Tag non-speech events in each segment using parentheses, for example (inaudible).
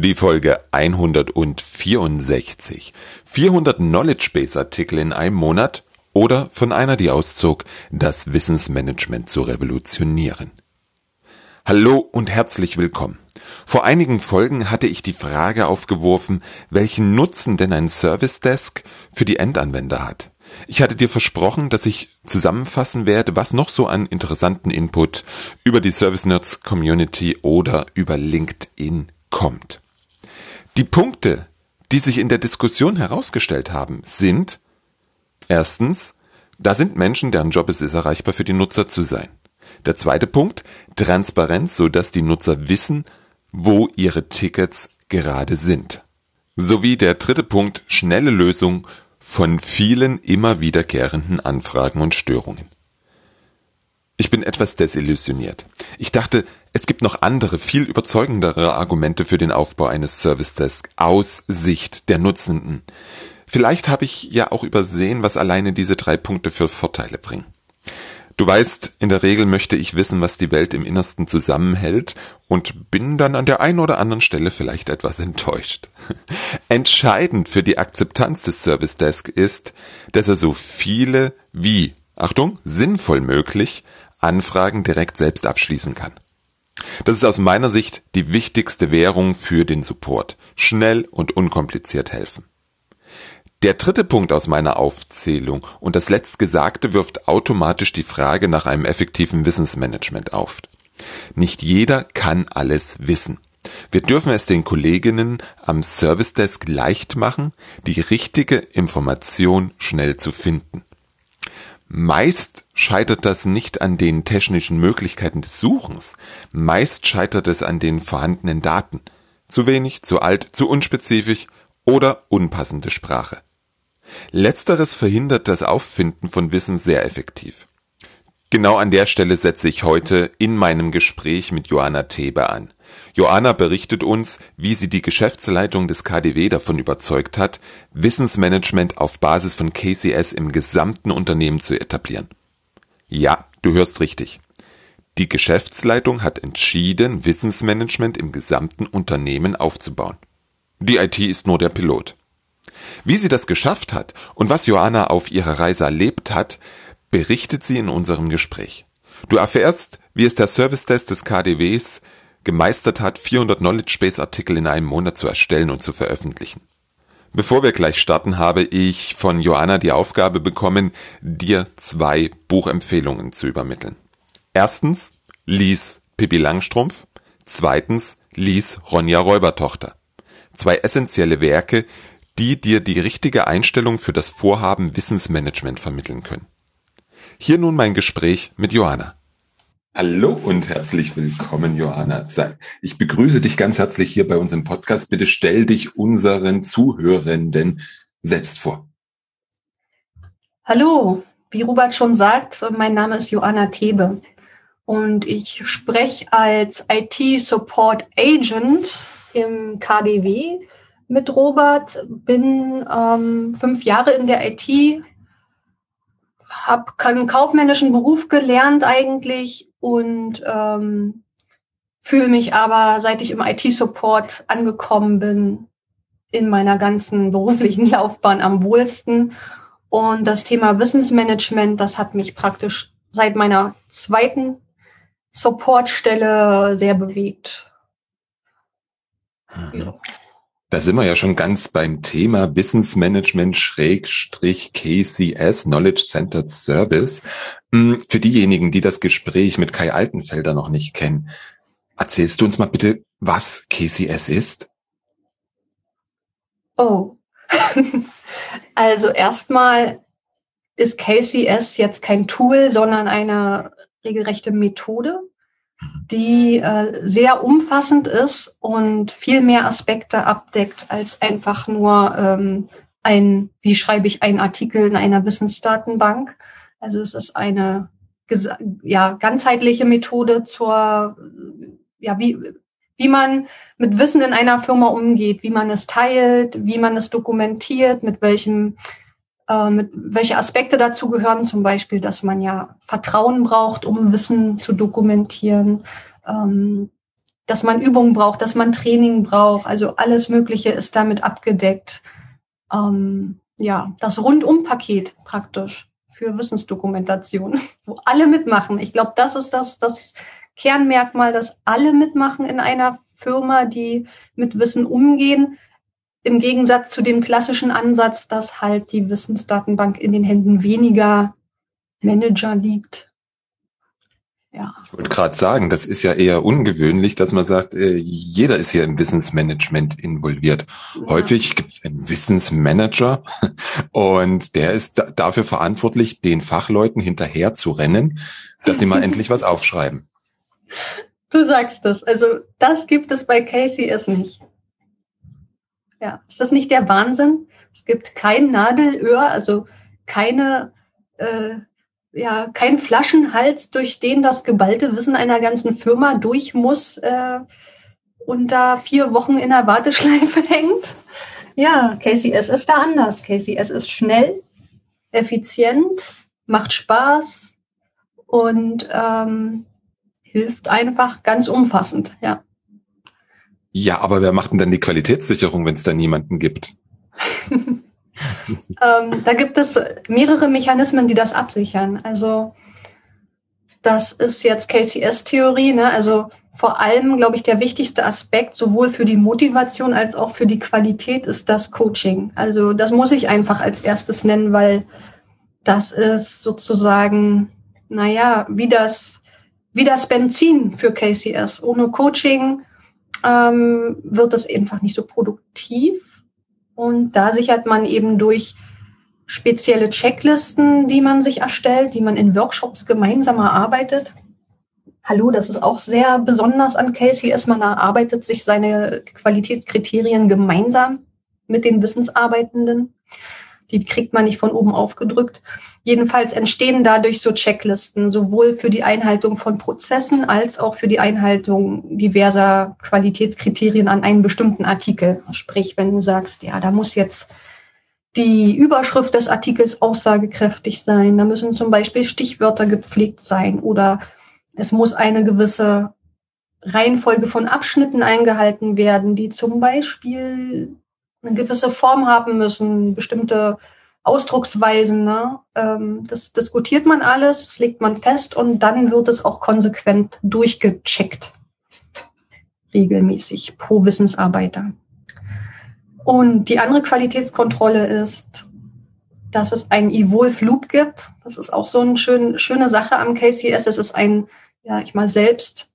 Die Folge 164. 400 Knowledge Base Artikel in einem Monat oder von einer, die auszog, das Wissensmanagement zu revolutionieren. Hallo und herzlich willkommen. Vor einigen Folgen hatte ich die Frage aufgeworfen, welchen Nutzen denn ein Service Desk für die Endanwender hat. Ich hatte dir versprochen, dass ich zusammenfassen werde, was noch so an interessanten Input über die Service Nerds Community oder über LinkedIn kommt. Die Punkte, die sich in der Diskussion herausgestellt haben, sind erstens, da sind Menschen, deren Job es ist, erreichbar für die Nutzer zu sein. Der zweite Punkt, Transparenz, so dass die Nutzer wissen, wo ihre Tickets gerade sind. Sowie der dritte Punkt, schnelle Lösung von vielen immer wiederkehrenden Anfragen und Störungen. Ich bin etwas desillusioniert. Ich dachte, es gibt noch andere, viel überzeugendere Argumente für den Aufbau eines Service Desk aus Sicht der Nutzenden. Vielleicht habe ich ja auch übersehen, was alleine diese drei Punkte für Vorteile bringen. Du weißt, in der Regel möchte ich wissen, was die Welt im Innersten zusammenhält und bin dann an der einen oder anderen Stelle vielleicht etwas (laughs) enttäuscht. Entscheidend für die Akzeptanz des Service Desk ist, dass er so viele wie, Achtung, sinnvoll möglich, Anfragen direkt selbst abschließen kann. Das ist aus meiner Sicht die wichtigste Währung für den Support. Schnell und unkompliziert helfen. Der dritte Punkt aus meiner Aufzählung und das letztgesagte wirft automatisch die Frage nach einem effektiven Wissensmanagement auf. Nicht jeder kann alles wissen. Wir dürfen es den Kolleginnen am Service Desk leicht machen, die richtige Information schnell zu finden. Meist scheitert das nicht an den technischen Möglichkeiten des Suchens, meist scheitert es an den vorhandenen Daten. Zu wenig, zu alt, zu unspezifisch oder unpassende Sprache. Letzteres verhindert das Auffinden von Wissen sehr effektiv. Genau an der Stelle setze ich heute in meinem Gespräch mit Joanna Thebe an. Joanna berichtet uns, wie sie die Geschäftsleitung des KDW davon überzeugt hat, Wissensmanagement auf Basis von KCS im gesamten Unternehmen zu etablieren. Ja, du hörst richtig. Die Geschäftsleitung hat entschieden, Wissensmanagement im gesamten Unternehmen aufzubauen. Die IT ist nur der Pilot. Wie sie das geschafft hat und was Joanna auf ihrer Reise erlebt hat, berichtet sie in unserem Gespräch. Du erfährst, wie es der Service Desk des KDWs gemeistert hat, 400 Knowledge Base Artikel in einem Monat zu erstellen und zu veröffentlichen. Bevor wir gleich starten, habe ich von Joanna die Aufgabe bekommen, dir zwei Buchempfehlungen zu übermitteln. Erstens, lies Pippi Langstrumpf. Zweitens, lies Ronja Räubertochter. Zwei essentielle Werke, die dir die richtige Einstellung für das Vorhaben Wissensmanagement vermitteln können. Hier nun mein Gespräch mit Johanna. Hallo und herzlich willkommen, Johanna. Ich begrüße dich ganz herzlich hier bei uns im Podcast. Bitte stell dich unseren Zuhörenden selbst vor. Hallo, wie Robert schon sagt, mein Name ist Johanna Thebe und ich spreche als IT-Support Agent im KDW mit Robert, bin ähm, fünf Jahre in der IT, habe einen kaufmännischen Beruf gelernt eigentlich und ähm, fühle mich aber, seit ich im IT-Support angekommen bin, in meiner ganzen beruflichen (laughs) Laufbahn am wohlsten. Und das Thema Wissensmanagement, das hat mich praktisch seit meiner zweiten Supportstelle sehr bewegt. Mhm. Da sind wir ja schon ganz beim Thema Wissensmanagement Schrägstrich KCS, Knowledge Centered Service. Hm, für diejenigen, die das Gespräch mit Kai Altenfelder noch nicht kennen, erzählst du uns mal bitte, was KCS ist? Oh, (laughs) also erstmal ist KCS jetzt kein Tool, sondern eine regelrechte Methode die äh, sehr umfassend ist und viel mehr Aspekte abdeckt als einfach nur ähm, ein, wie schreibe ich einen Artikel in einer Wissensdatenbank. Also es ist eine ja, ganzheitliche Methode zur, ja, wie, wie man mit Wissen in einer Firma umgeht, wie man es teilt, wie man es dokumentiert, mit welchem äh, mit welche Aspekte dazu gehören, zum Beispiel, dass man ja Vertrauen braucht, um Wissen zu dokumentieren, ähm, dass man Übungen braucht, dass man Training braucht. Also alles Mögliche ist damit abgedeckt. Ähm, ja, das Rundum-Paket praktisch für Wissensdokumentation, (laughs) wo alle mitmachen. Ich glaube, das ist das, das Kernmerkmal, dass alle mitmachen in einer Firma, die mit Wissen umgehen. Im Gegensatz zu dem klassischen Ansatz, dass halt die Wissensdatenbank in den Händen weniger Manager liegt ja. Ich wollte gerade sagen, das ist ja eher ungewöhnlich, dass man sagt, äh, jeder ist hier im Wissensmanagement involviert. Ja. Häufig gibt es einen Wissensmanager und der ist da, dafür verantwortlich, den Fachleuten hinterher zu rennen, dass sie mal (laughs) endlich was aufschreiben. Du sagst das. Also das gibt es bei KCS nicht. Ja, ist das nicht der Wahnsinn? Es gibt kein Nadelöhr, also keine äh, ja kein Flaschenhals, durch den das geballte Wissen einer ganzen Firma durch muss äh, und da vier Wochen in der Warteschleife (laughs) hängt. Ja, KCS ist da anders. KCS ist schnell, effizient, macht Spaß und ähm, hilft einfach ganz umfassend, ja. Ja, aber wer macht denn dann die Qualitätssicherung, wenn es da niemanden gibt? (laughs) ähm, da gibt es mehrere Mechanismen, die das absichern. Also das ist jetzt KCS-Theorie. Ne? Also vor allem, glaube ich, der wichtigste Aspekt sowohl für die Motivation als auch für die Qualität ist das Coaching. Also das muss ich einfach als erstes nennen, weil das ist sozusagen, naja, wie das, wie das Benzin für KCS. Ohne Coaching ähm, wird es einfach nicht so produktiv. Und da sichert man eben durch spezielle Checklisten, die man sich erstellt, die man in Workshops gemeinsam erarbeitet. Hallo, das ist auch sehr besonders an KCS. Man erarbeitet sich seine Qualitätskriterien gemeinsam mit den Wissensarbeitenden. Die kriegt man nicht von oben aufgedrückt. Jedenfalls entstehen dadurch so Checklisten, sowohl für die Einhaltung von Prozessen als auch für die Einhaltung diverser Qualitätskriterien an einen bestimmten Artikel. Sprich, wenn du sagst, ja, da muss jetzt die Überschrift des Artikels aussagekräftig sein, da müssen zum Beispiel Stichwörter gepflegt sein oder es muss eine gewisse Reihenfolge von Abschnitten eingehalten werden, die zum Beispiel eine gewisse Form haben müssen, bestimmte Ausdrucksweisen. Ne? Ähm, das diskutiert man alles, das legt man fest und dann wird es auch konsequent durchgecheckt. Regelmäßig pro Wissensarbeiter. Und die andere Qualitätskontrolle ist, dass es ein Evolve Loop gibt. Das ist auch so eine schön, schöne Sache am KCS. Es ist ein, ja, ich mal selbst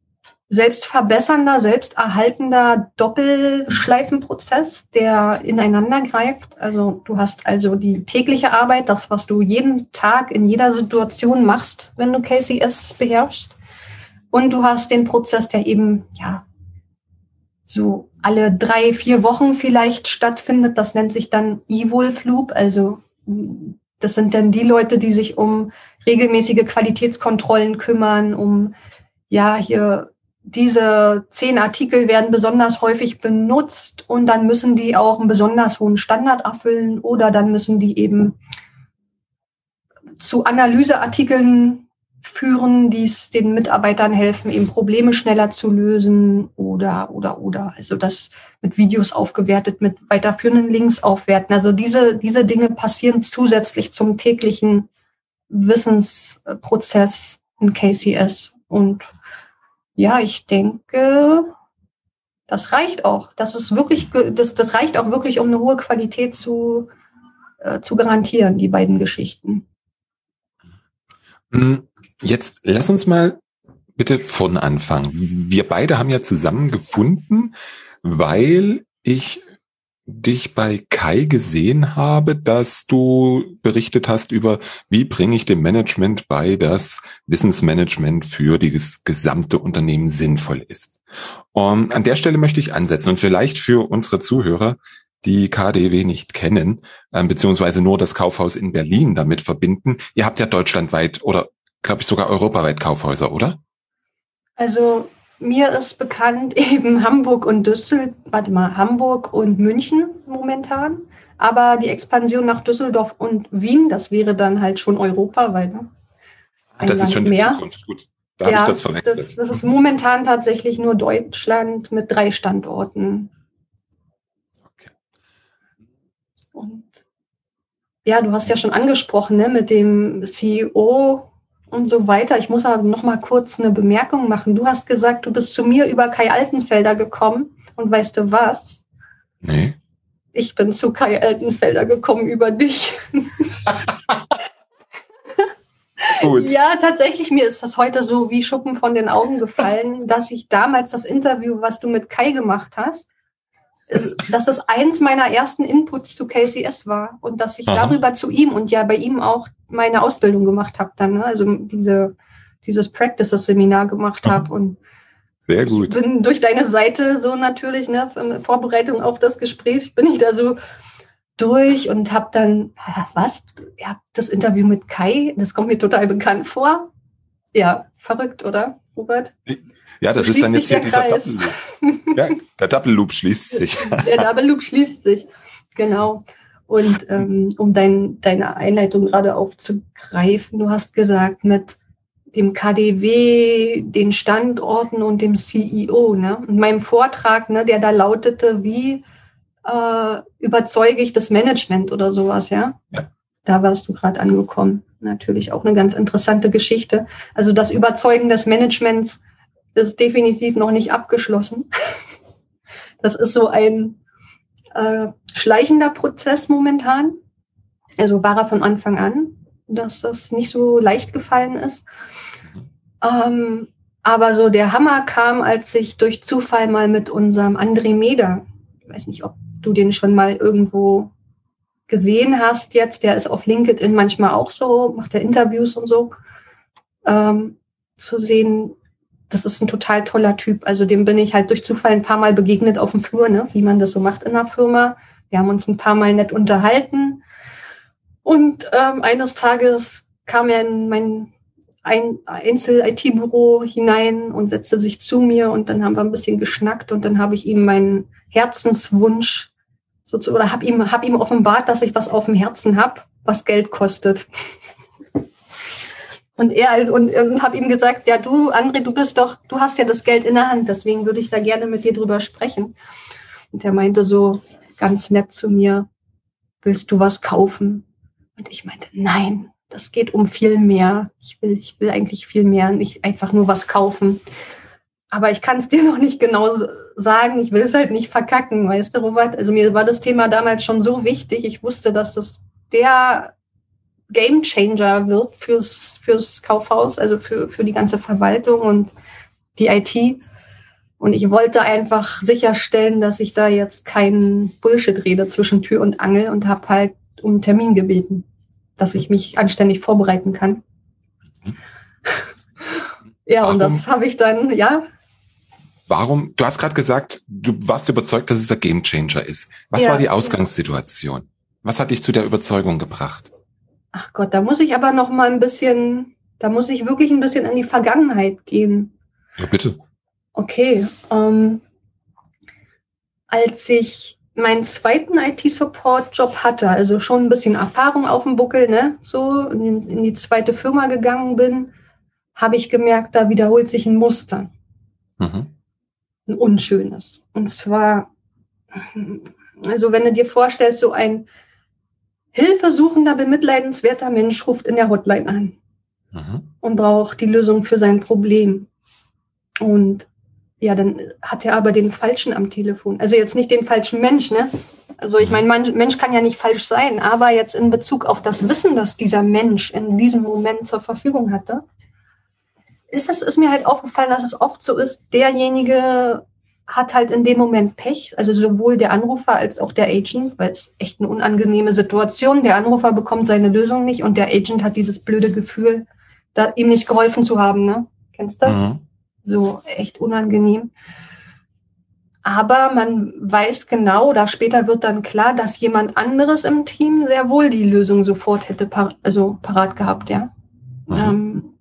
selbstverbessernder, selbsterhaltender Doppelschleifenprozess, der ineinander greift. Also du hast also die tägliche Arbeit, das, was du jeden Tag in jeder Situation machst, wenn du KCS beherrschst. Und du hast den Prozess, der eben, ja, so alle drei, vier Wochen vielleicht stattfindet. Das nennt sich dann Evolve Loop. Also das sind dann die Leute, die sich um regelmäßige Qualitätskontrollen kümmern, um ja hier diese zehn Artikel werden besonders häufig benutzt und dann müssen die auch einen besonders hohen Standard erfüllen oder dann müssen die eben zu Analyseartikeln führen, die es den Mitarbeitern helfen, eben Probleme schneller zu lösen oder, oder, oder. Also das mit Videos aufgewertet, mit weiterführenden Links aufwerten. Also diese, diese Dinge passieren zusätzlich zum täglichen Wissensprozess in KCS und ja, ich denke, das reicht auch. Das ist wirklich, das, das reicht auch wirklich, um eine hohe Qualität zu, äh, zu garantieren, die beiden Geschichten. Hm, jetzt lass uns mal bitte von Anfang. Wir beide haben ja zusammen gefunden, weil ich dich bei Kai gesehen habe, dass du berichtet hast über, wie bringe ich dem Management bei, dass Wissensmanagement für das gesamte Unternehmen sinnvoll ist. Um, an der Stelle möchte ich ansetzen und vielleicht für unsere Zuhörer, die KDW nicht kennen, äh, beziehungsweise nur das Kaufhaus in Berlin damit verbinden. Ihr habt ja deutschlandweit oder glaube ich sogar europaweit Kaufhäuser, oder? Also mir ist bekannt (laughs) eben Hamburg und Düsseldorf, warte mal, Hamburg und München momentan. Aber die Expansion nach Düsseldorf und Wien, das wäre dann halt schon europaweit. Ne? das Land ist schon mehr. Zukunft, gut. Da ja, habe ich das verwechselt. Das, das ist momentan tatsächlich nur Deutschland mit drei Standorten. Okay. Und ja, du hast ja schon angesprochen, ne, mit dem CEO und so weiter. Ich muss aber noch mal kurz eine Bemerkung machen. Du hast gesagt, du bist zu mir über Kai Altenfelder gekommen und weißt du was? Nee. Ich bin zu Kai Altenfelder gekommen über dich. (laughs) Gut. Ja, tatsächlich, mir ist das heute so wie Schuppen von den Augen gefallen, dass ich damals das Interview, was du mit Kai gemacht hast, dass es eins meiner ersten Inputs zu KCS war und dass ich Aha. darüber zu ihm und ja bei ihm auch meine Ausbildung gemacht habe dann, ne? also diese, dieses Practices-Seminar gemacht habe und sehr gut. Ich bin durch deine Seite so natürlich, ne, Vorbereitung auf das Gespräch, bin ich da so durch und habe dann, was? Ja, das Interview mit Kai, das kommt mir total bekannt vor. Ja, verrückt, oder, Robert? Ja, das ist dann jetzt hier dieser. Double Loop. Ja, der Double Loop schließt sich. (laughs) Der Double Loop schließt sich, genau. Und ähm, um dein, deine Einleitung gerade aufzugreifen, du hast gesagt, mit dem KDW, den Standorten und dem CEO. Ne? In meinem Vortrag, ne, der da lautete, wie äh, überzeuge ich das Management oder sowas, ja? ja. Da warst du gerade angekommen. Natürlich auch eine ganz interessante Geschichte. Also das Überzeugen des Managements ist definitiv noch nicht abgeschlossen. Das ist so ein äh, schleichender Prozess momentan. Also war er von Anfang an, dass das nicht so leicht gefallen ist. Ähm, aber so der Hammer kam, als ich durch Zufall mal mit unserem André Meder, ich weiß nicht, ob du den schon mal irgendwo gesehen hast jetzt, der ist auf LinkedIn manchmal auch so, macht er Interviews und so, ähm, zu sehen, das ist ein total toller Typ. Also dem bin ich halt durch Zufall ein paar Mal begegnet auf dem Flur, ne? wie man das so macht in der Firma. Wir haben uns ein paar Mal nett unterhalten. Und ähm, eines Tages kam er in mein ein Einzel-IT-Büro hinein und setzte sich zu mir und dann haben wir ein bisschen geschnackt und dann habe ich ihm meinen Herzenswunsch sozusagen, oder habe ihm, hab ihm offenbart, dass ich was auf dem Herzen habe, was Geld kostet. Und er und, und habe ihm gesagt, ja du, André, du bist doch, du hast ja das Geld in der Hand, deswegen würde ich da gerne mit dir drüber sprechen. Und er meinte so ganz nett zu mir, willst du was kaufen? Und ich meinte, nein, das geht um viel mehr. Ich will, ich will eigentlich viel mehr, nicht einfach nur was kaufen. Aber ich kann es dir (laughs) noch nicht genau sagen. Ich will es halt nicht verkacken, weißt du, Robert? Also mir war das Thema damals schon so wichtig. Ich wusste, dass das der Game Changer wird fürs, fürs Kaufhaus, also für, für die ganze Verwaltung und die IT. Und ich wollte einfach sicherstellen, dass ich da jetzt keinen Bullshit rede zwischen Tür und Angel und habe halt um einen Termin gebeten, dass ich mich anständig vorbereiten kann. Mhm. (laughs) ja, Warum? und das habe ich dann, ja. Warum? Du hast gerade gesagt, du warst überzeugt, dass es der Game Changer ist. Was ja, war die Ausgangssituation? Was hat dich zu der Überzeugung gebracht? Ach Gott, da muss ich aber noch mal ein bisschen, da muss ich wirklich ein bisschen in die Vergangenheit gehen. Ja, bitte. Okay. Ähm, als ich meinen zweiten IT-Support-Job hatte, also schon ein bisschen Erfahrung auf dem Buckel, ne, so in, in die zweite Firma gegangen bin, habe ich gemerkt, da wiederholt sich ein Muster. Mhm. Ein unschönes. Und zwar, also wenn du dir vorstellst, so ein hilfesuchender, bemitleidenswerter Mensch ruft in der Hotline an mhm. und braucht die Lösung für sein Problem. Und ja, dann hat er aber den Falschen am Telefon. Also jetzt nicht den falschen Mensch, ne? Also ich mhm. meine, Mensch kann ja nicht falsch sein, aber jetzt in Bezug auf das Wissen, das dieser Mensch in diesem Moment zur Verfügung hatte, ist es ist mir halt aufgefallen, dass es oft so ist, derjenige hat halt in dem Moment Pech, also sowohl der Anrufer als auch der Agent, weil es echt eine unangenehme Situation. Der Anrufer bekommt seine Lösung nicht und der Agent hat dieses blöde Gefühl, da ihm nicht geholfen zu haben. Ne? Kennst du? Mhm. So echt unangenehm. Aber man weiß genau, oder später wird dann klar, dass jemand anderes im Team sehr wohl die Lösung sofort hätte par also parat gehabt, ja. Mhm. Ähm,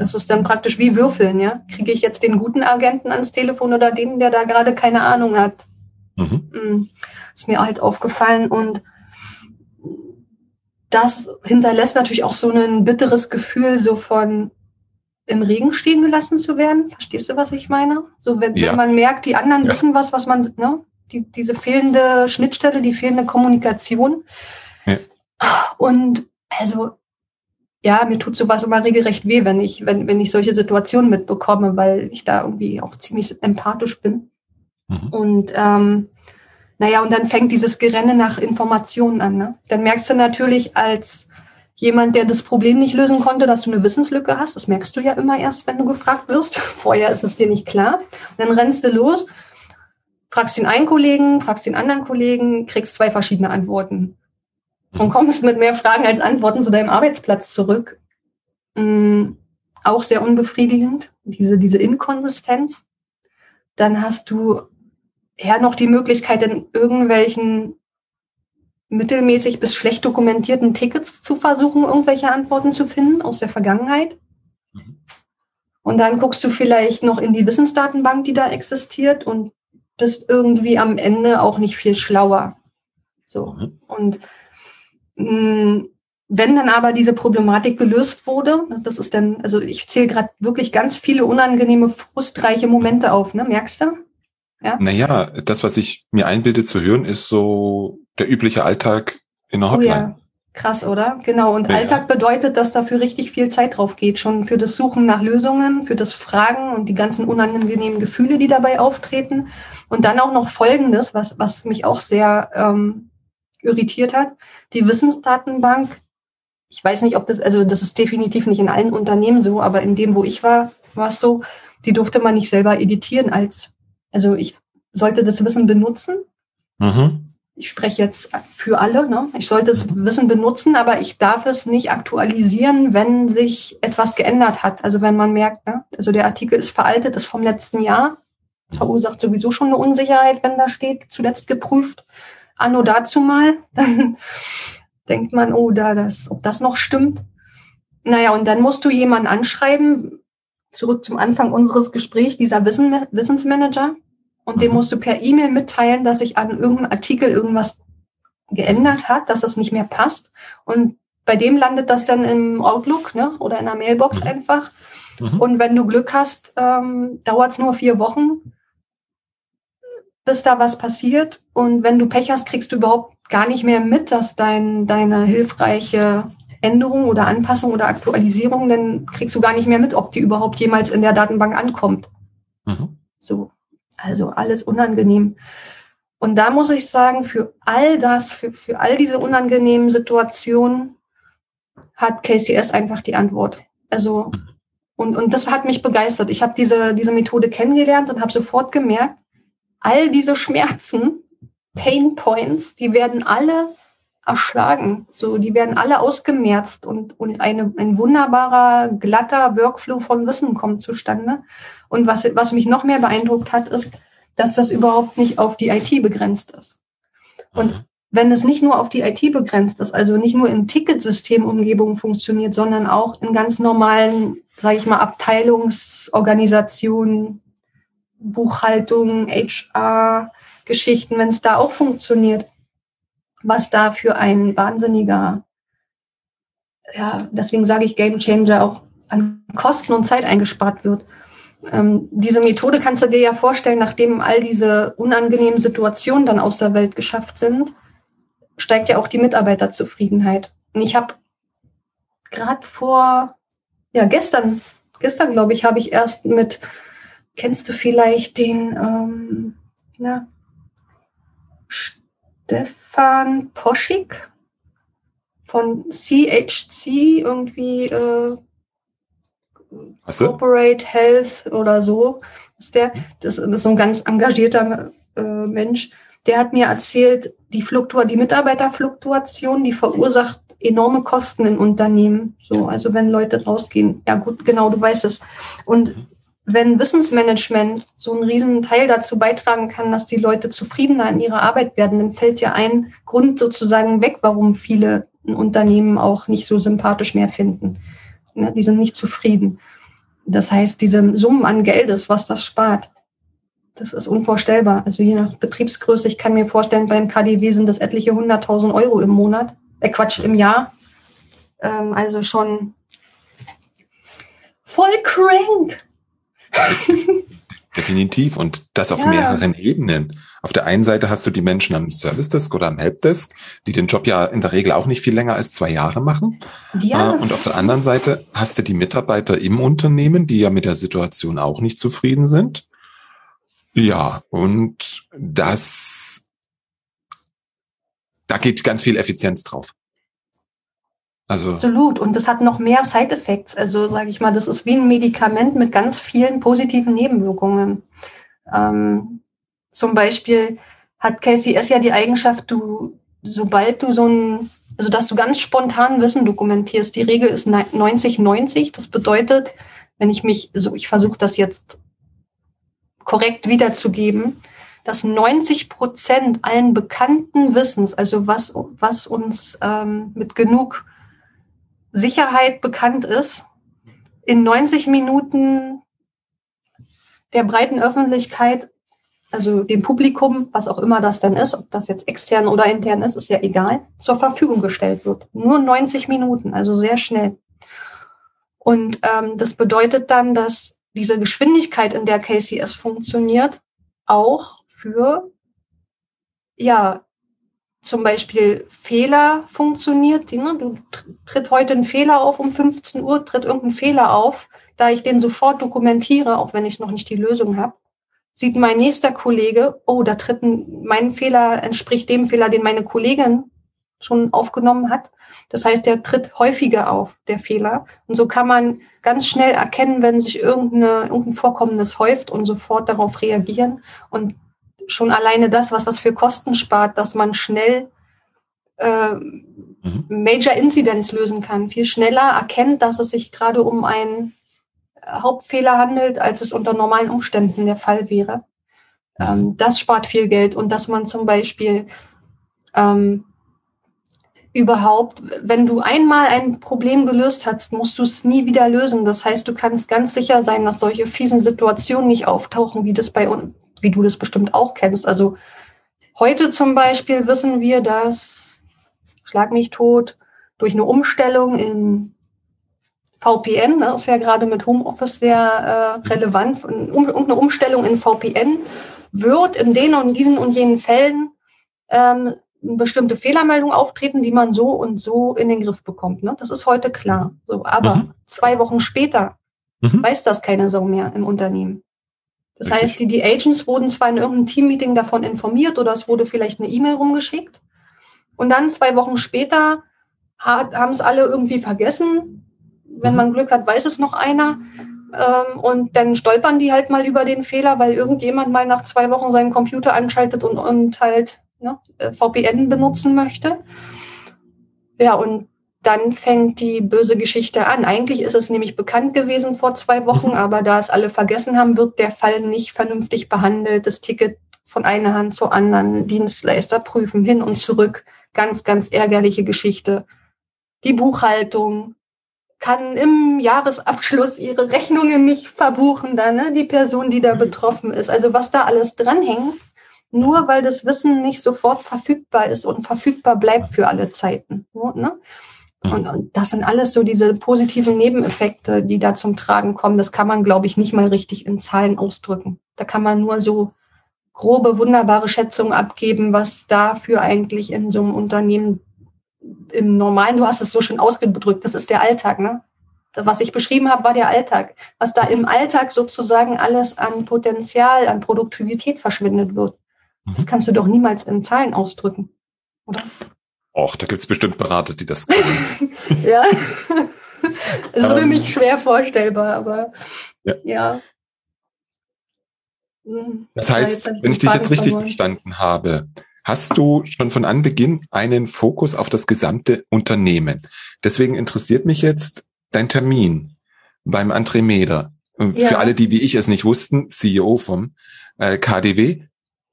das ist dann praktisch wie Würfeln, ja. Kriege ich jetzt den guten Agenten ans Telefon oder den, der da gerade keine Ahnung hat? Mhm. Mm, ist mir halt aufgefallen und das hinterlässt natürlich auch so ein bitteres Gefühl so von, im Regen stehen gelassen zu werden. Verstehst du, was ich meine? So, wenn, ja. wenn man merkt, die anderen ja. wissen was, was man, ne? Die, diese fehlende Schnittstelle, die fehlende Kommunikation. Ja. Und also, ja, mir tut sowas immer regelrecht weh, wenn ich, wenn, wenn ich solche Situationen mitbekomme, weil ich da irgendwie auch ziemlich empathisch bin. Mhm. Und ähm, naja, und dann fängt dieses Gerenne nach Informationen an. Ne? Dann merkst du natürlich als jemand, der das Problem nicht lösen konnte, dass du eine Wissenslücke hast. Das merkst du ja immer erst, wenn du gefragt wirst. (laughs) Vorher ist es dir nicht klar. Dann rennst du los, fragst den einen Kollegen, fragst den anderen Kollegen, kriegst zwei verschiedene Antworten und mhm. kommst mit mehr Fragen als Antworten zu deinem Arbeitsplatz zurück. Mhm, auch sehr unbefriedigend, diese, diese Inkonsistenz. Dann hast du ja noch die Möglichkeit, in irgendwelchen mittelmäßig bis schlecht dokumentierten Tickets zu versuchen, irgendwelche Antworten zu finden aus der Vergangenheit. Mhm. Und dann guckst du vielleicht noch in die Wissensdatenbank, die da existiert und bist irgendwie am Ende auch nicht viel schlauer. So. Mhm. Und wenn dann aber diese Problematik gelöst wurde, das ist dann, also ich zähle gerade wirklich ganz viele unangenehme, frustreiche Momente auf, ne? Merkst du? Ja? Naja, das, was ich mir einbilde zu hören, ist so der übliche Alltag in der Hotline. Oh ja. Krass, oder? Genau. Und ja. Alltag bedeutet, dass dafür richtig viel Zeit drauf geht. Schon für das Suchen nach Lösungen, für das Fragen und die ganzen unangenehmen Gefühle, die dabei auftreten. Und dann auch noch Folgendes, was, was mich auch sehr ähm, irritiert hat. Die Wissensdatenbank, ich weiß nicht, ob das, also das ist definitiv nicht in allen Unternehmen so, aber in dem, wo ich war, war es so, die durfte man nicht selber editieren als also ich sollte das Wissen benutzen. Mhm. Ich spreche jetzt für alle. Ne? Ich sollte das Wissen benutzen, aber ich darf es nicht aktualisieren, wenn sich etwas geändert hat. Also wenn man merkt, ne? also der Artikel ist veraltet, ist vom letzten Jahr, verursacht sowieso schon eine Unsicherheit, wenn da steht, zuletzt geprüft, anno dazu mal, dann (laughs) denkt man, oh, da das, ob das noch stimmt. Naja, und dann musst du jemanden anschreiben, zurück zum Anfang unseres Gesprächs, dieser Wissen, Wissensmanager. Und dem mhm. musst du per E-Mail mitteilen, dass sich an irgendeinem Artikel irgendwas geändert hat, dass das nicht mehr passt. Und bei dem landet das dann im Outlook ne, oder in der Mailbox mhm. einfach. Mhm. Und wenn du Glück hast, ähm, dauert es nur vier Wochen, bis da was passiert. Und wenn du Pech hast, kriegst du überhaupt gar nicht mehr mit, dass dein, deine hilfreiche Änderung oder Anpassung oder Aktualisierung, dann kriegst du gar nicht mehr mit, ob die überhaupt jemals in der Datenbank ankommt. Mhm. So, also alles unangenehm. Und da muss ich sagen, für all das, für, für all diese unangenehmen Situationen hat KCS einfach die Antwort. Also, und, und das hat mich begeistert. Ich habe diese, diese Methode kennengelernt und habe sofort gemerkt, all diese Schmerzen, Pain Points, die werden alle erschlagen. So, die werden alle ausgemerzt und, und eine, ein wunderbarer, glatter Workflow von Wissen kommt zustande. Und was, was mich noch mehr beeindruckt hat, ist, dass das überhaupt nicht auf die IT begrenzt ist. Und mhm. wenn es nicht nur auf die IT begrenzt ist, also nicht nur in Ticketsystemumgebungen funktioniert, sondern auch in ganz normalen, sage ich mal, Abteilungsorganisationen, Buchhaltung, HR, Geschichten, wenn es da auch funktioniert, was da für ein wahnsinniger, ja, deswegen sage ich Game Changer auch an Kosten und Zeit eingespart wird. Ähm, diese Methode kannst du dir ja vorstellen, nachdem all diese unangenehmen Situationen dann aus der Welt geschafft sind, steigt ja auch die Mitarbeiterzufriedenheit. Und ich habe gerade vor, ja, gestern, gestern glaube ich, habe ich erst mit, kennst du vielleicht den, ähm, na, Stefan Poschik von CHC irgendwie äh, Corporate Health oder so. Ist der, das ist so ein ganz engagierter äh, Mensch. Der hat mir erzählt, die Fluktua die Mitarbeiterfluktuation, die verursacht enorme Kosten in Unternehmen. So, also wenn Leute rausgehen. Ja gut, genau, du weißt es. Und mhm wenn Wissensmanagement so einen riesen Teil dazu beitragen kann, dass die Leute zufriedener in ihrer Arbeit werden, dann fällt ja ein Grund sozusagen weg, warum viele ein Unternehmen auch nicht so sympathisch mehr finden. Ne, die sind nicht zufrieden. Das heißt, diese Summen an Geldes, was das spart, das ist unvorstellbar. Also je nach Betriebsgröße, ich kann mir vorstellen, beim KDW sind das etliche hunderttausend Euro im Monat, äh Quatsch, im Jahr. Ähm, also schon voll crank. (laughs) Definitiv und das auf ja. mehreren Ebenen. Auf der einen Seite hast du die Menschen am Service Desk oder am Helpdesk, die den Job ja in der Regel auch nicht viel länger als zwei Jahre machen. Ja. Äh, und auf der anderen Seite hast du die Mitarbeiter im Unternehmen, die ja mit der Situation auch nicht zufrieden sind. Ja, und das, da geht ganz viel Effizienz drauf. Also Absolut. Und das hat noch mehr Side-Effects. Also sage ich mal, das ist wie ein Medikament mit ganz vielen positiven Nebenwirkungen. Ähm, zum Beispiel hat KCS ja die Eigenschaft, du, sobald du so ein, also dass du ganz spontan Wissen dokumentierst. Die Regel ist 90-90. Das bedeutet, wenn ich mich, so ich versuche das jetzt korrekt wiederzugeben, dass 90 Prozent allen bekannten Wissens, also was, was uns ähm, mit genug Sicherheit bekannt ist, in 90 Minuten der breiten Öffentlichkeit, also dem Publikum, was auch immer das dann ist, ob das jetzt extern oder intern ist, ist ja egal, zur Verfügung gestellt wird. Nur 90 Minuten, also sehr schnell. Und ähm, das bedeutet dann, dass diese Geschwindigkeit, in der KCS funktioniert, auch für ja zum Beispiel Fehler funktioniert. Ne? Du tritt heute ein Fehler auf um 15 Uhr, tritt irgendein Fehler auf. Da ich den sofort dokumentiere, auch wenn ich noch nicht die Lösung habe, sieht mein nächster Kollege, oh, da tritt ein, mein Fehler entspricht dem Fehler, den meine Kollegin schon aufgenommen hat. Das heißt, der tritt häufiger auf, der Fehler. Und so kann man ganz schnell erkennen, wenn sich irgendeine, irgendein Vorkommendes häuft und sofort darauf reagieren. Und schon alleine das, was das für Kosten spart, dass man schnell äh, mhm. Major Incidents lösen kann, viel schneller erkennt, dass es sich gerade um einen Hauptfehler handelt, als es unter normalen Umständen der Fall wäre. Mhm. Ähm, das spart viel Geld und dass man zum Beispiel ähm, überhaupt, wenn du einmal ein Problem gelöst hast, musst du es nie wieder lösen. Das heißt, du kannst ganz sicher sein, dass solche fiesen Situationen nicht auftauchen, wie das bei uns, wie du das bestimmt auch kennst. Also heute zum Beispiel wissen wir, dass Schlag mich tot durch eine Umstellung in VPN, ne, ist ja gerade mit Homeoffice sehr äh, relevant, um, eine Umstellung in VPN wird in den und diesen und jenen Fällen ähm, bestimmte Fehlermeldungen auftreten, die man so und so in den Griff bekommt. Ne? Das ist heute klar. So, aber mhm. zwei Wochen später mhm. weiß das keine Sau mehr im Unternehmen. Das Richtig. heißt, die, die Agents wurden zwar in irgendeinem Teammeeting davon informiert oder es wurde vielleicht eine E-Mail rumgeschickt. Und dann zwei Wochen später haben es alle irgendwie vergessen. Wenn mhm. man Glück hat, weiß es noch einer. Ähm, und dann stolpern die halt mal über den Fehler, weil irgendjemand mal nach zwei Wochen seinen Computer anschaltet und, und halt ne, VPN benutzen möchte. Ja, und dann fängt die böse Geschichte an. Eigentlich ist es nämlich bekannt gewesen vor zwei Wochen, mhm. aber da es alle vergessen haben, wird der Fall nicht vernünftig behandelt. Das Ticket von einer Hand zur anderen, Dienstleister prüfen, hin und zurück. Ganz, ganz ärgerliche Geschichte. Die Buchhaltung kann im Jahresabschluss ihre Rechnungen nicht verbuchen, da, ne? die Person, die da mhm. betroffen ist. Also was da alles dranhängt, nur weil das Wissen nicht sofort verfügbar ist und verfügbar bleibt für alle Zeiten. Ne? Mhm. Und, und das sind alles so diese positiven Nebeneffekte, die da zum Tragen kommen. Das kann man, glaube ich, nicht mal richtig in Zahlen ausdrücken. Da kann man nur so grobe, wunderbare Schätzungen abgeben, was dafür eigentlich in so einem Unternehmen im Normalen, du hast es so schön ausgedrückt, das ist der Alltag, ne? Was ich beschrieben habe, war der Alltag. Was da im Alltag sozusagen alles an Potenzial, an Produktivität verschwindet wird. Das kannst du doch niemals in Zahlen ausdrücken, oder? Och, da gibt's bestimmt Berater, die das können. (laughs) ja. (laughs) Es ist für mich ähm. schwer vorstellbar, aber ja. ja. Das heißt, wenn ich dich jetzt richtig verloren. verstanden habe, hast du schon von Anbeginn einen Fokus auf das gesamte Unternehmen. Deswegen interessiert mich jetzt dein Termin beim Andremeda. Ja. Für alle, die wie ich es nicht wussten, CEO vom äh, KDW.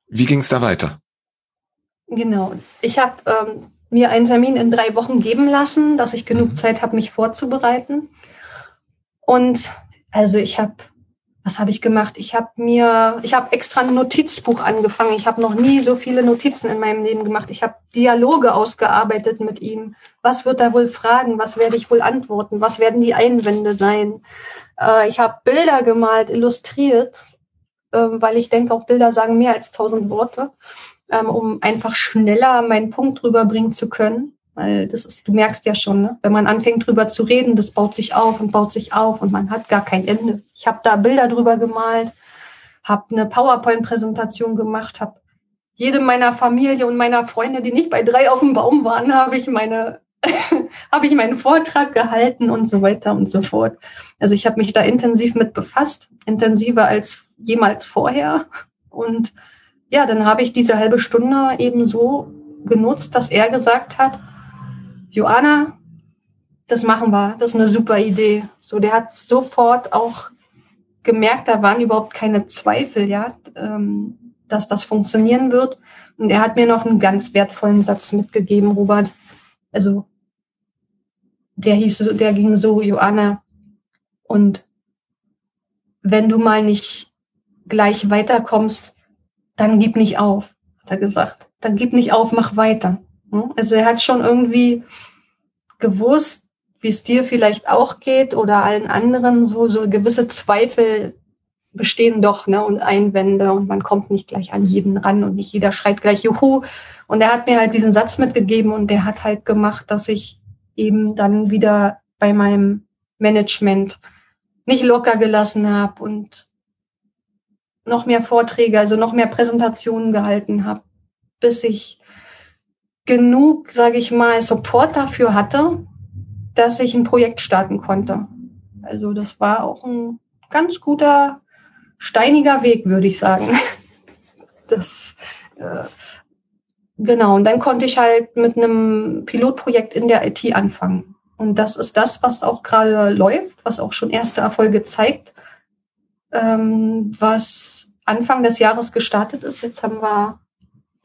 Wie ging es da weiter? Genau. Ich habe ähm, mir einen Termin in drei Wochen geben lassen, dass ich genug mhm. Zeit habe, mich vorzubereiten. Und also ich habe, was habe ich gemacht? Ich habe mir, ich habe extra ein Notizbuch angefangen. Ich habe noch nie so viele Notizen in meinem Leben gemacht. Ich habe Dialoge ausgearbeitet mit ihm. Was wird er wohl fragen? Was werde ich wohl antworten? Was werden die Einwände sein? Äh, ich habe Bilder gemalt, illustriert, äh, weil ich denke, auch Bilder sagen mehr als tausend Worte, ähm, um einfach schneller meinen Punkt rüberbringen zu können. Weil das ist, du merkst ja schon, ne? wenn man anfängt drüber zu reden, das baut sich auf und baut sich auf und man hat gar kein Ende. Ich habe da Bilder drüber gemalt, habe eine PowerPoint-Präsentation gemacht, habe jedem meiner Familie und meiner Freunde, die nicht bei drei auf dem Baum waren, habe ich meine (laughs) habe ich meinen Vortrag gehalten und so weiter und so fort. Also ich habe mich da intensiv mit befasst, intensiver als jemals vorher. Und ja, dann habe ich diese halbe Stunde eben so genutzt, dass er gesagt hat, Joanna, das machen wir, das ist eine super Idee. So, der hat sofort auch gemerkt, da waren überhaupt keine Zweifel, ja, ähm, dass das funktionieren wird. Und er hat mir noch einen ganz wertvollen Satz mitgegeben, Robert. Also, der hieß, der ging so, Joanna, und wenn du mal nicht gleich weiterkommst, dann gib nicht auf, hat er gesagt. Dann gib nicht auf, mach weiter. Hm? Also er hat schon irgendwie gewusst, wie es dir vielleicht auch geht oder allen anderen, so, so gewisse Zweifel bestehen doch, ne, und Einwände und man kommt nicht gleich an jeden ran und nicht jeder schreit gleich Juhu. Und er hat mir halt diesen Satz mitgegeben und der hat halt gemacht, dass ich eben dann wieder bei meinem Management nicht locker gelassen habe und noch mehr Vorträge, also noch mehr Präsentationen gehalten habe, bis ich genug, sage ich mal, Support dafür hatte, dass ich ein Projekt starten konnte. Also das war auch ein ganz guter, steiniger Weg, würde ich sagen. (laughs) Das äh, genau, und dann konnte ich halt mit einem Pilotprojekt in der IT anfangen. Und das ist das, was auch gerade läuft, was auch schon erste Erfolge zeigt, ähm, was Anfang des Jahres gestartet ist. Jetzt haben wir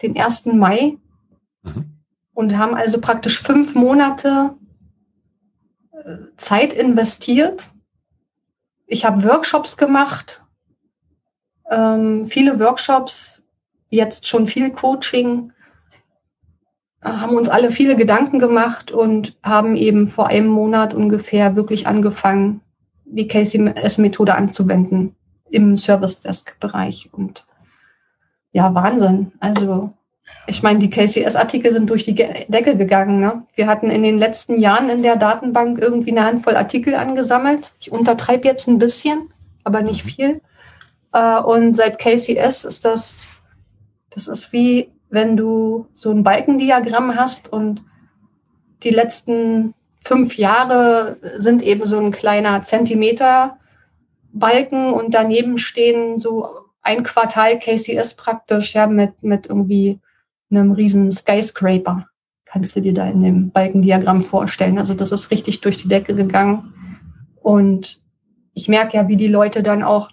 den 1. Mai mhm. und haben also praktisch fünf Monate äh, Zeit investiert. Ich habe Workshops gemacht, ähm, viele Workshops, jetzt schon viel Coaching, äh, haben uns alle viele Gedanken gemacht und haben eben vor einem Monat ungefähr wirklich angefangen, die KCS-Methode anzuwenden im Service Desk-Bereich. Und ja, Wahnsinn. Also ich meine, die KCS-Artikel sind durch die Decke gegangen. Ne? Wir hatten in den letzten Jahren in der Datenbank irgendwie eine Handvoll Artikel angesammelt. Ich untertreibe jetzt ein bisschen, aber nicht viel. Äh, und seit KCS ist das, das ist wie wenn du so ein Balkendiagramm hast und die letzten fünf Jahre sind eben so ein kleiner Zentimeter Balken und daneben stehen so ein Quartal KCS praktisch, ja, mit, mit irgendwie einem riesen Skyscraper. Kannst du dir da in dem Balkendiagramm vorstellen. Also das ist richtig durch die Decke gegangen. Und ich merke ja, wie die Leute dann auch,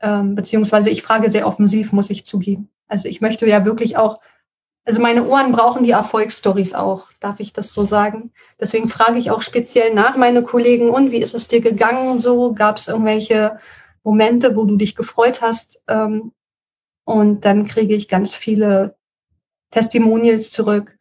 ähm, beziehungsweise ich frage sehr offensiv, muss ich zugeben. Also ich möchte ja wirklich auch, also meine Ohren brauchen die Erfolgsstories auch, darf ich das so sagen. Deswegen frage ich auch speziell nach meine Kollegen, und wie ist es dir gegangen so? Gab es irgendwelche Momente, wo du dich gefreut hast? Ähm, und dann kriege ich ganz viele Testimonials zurück,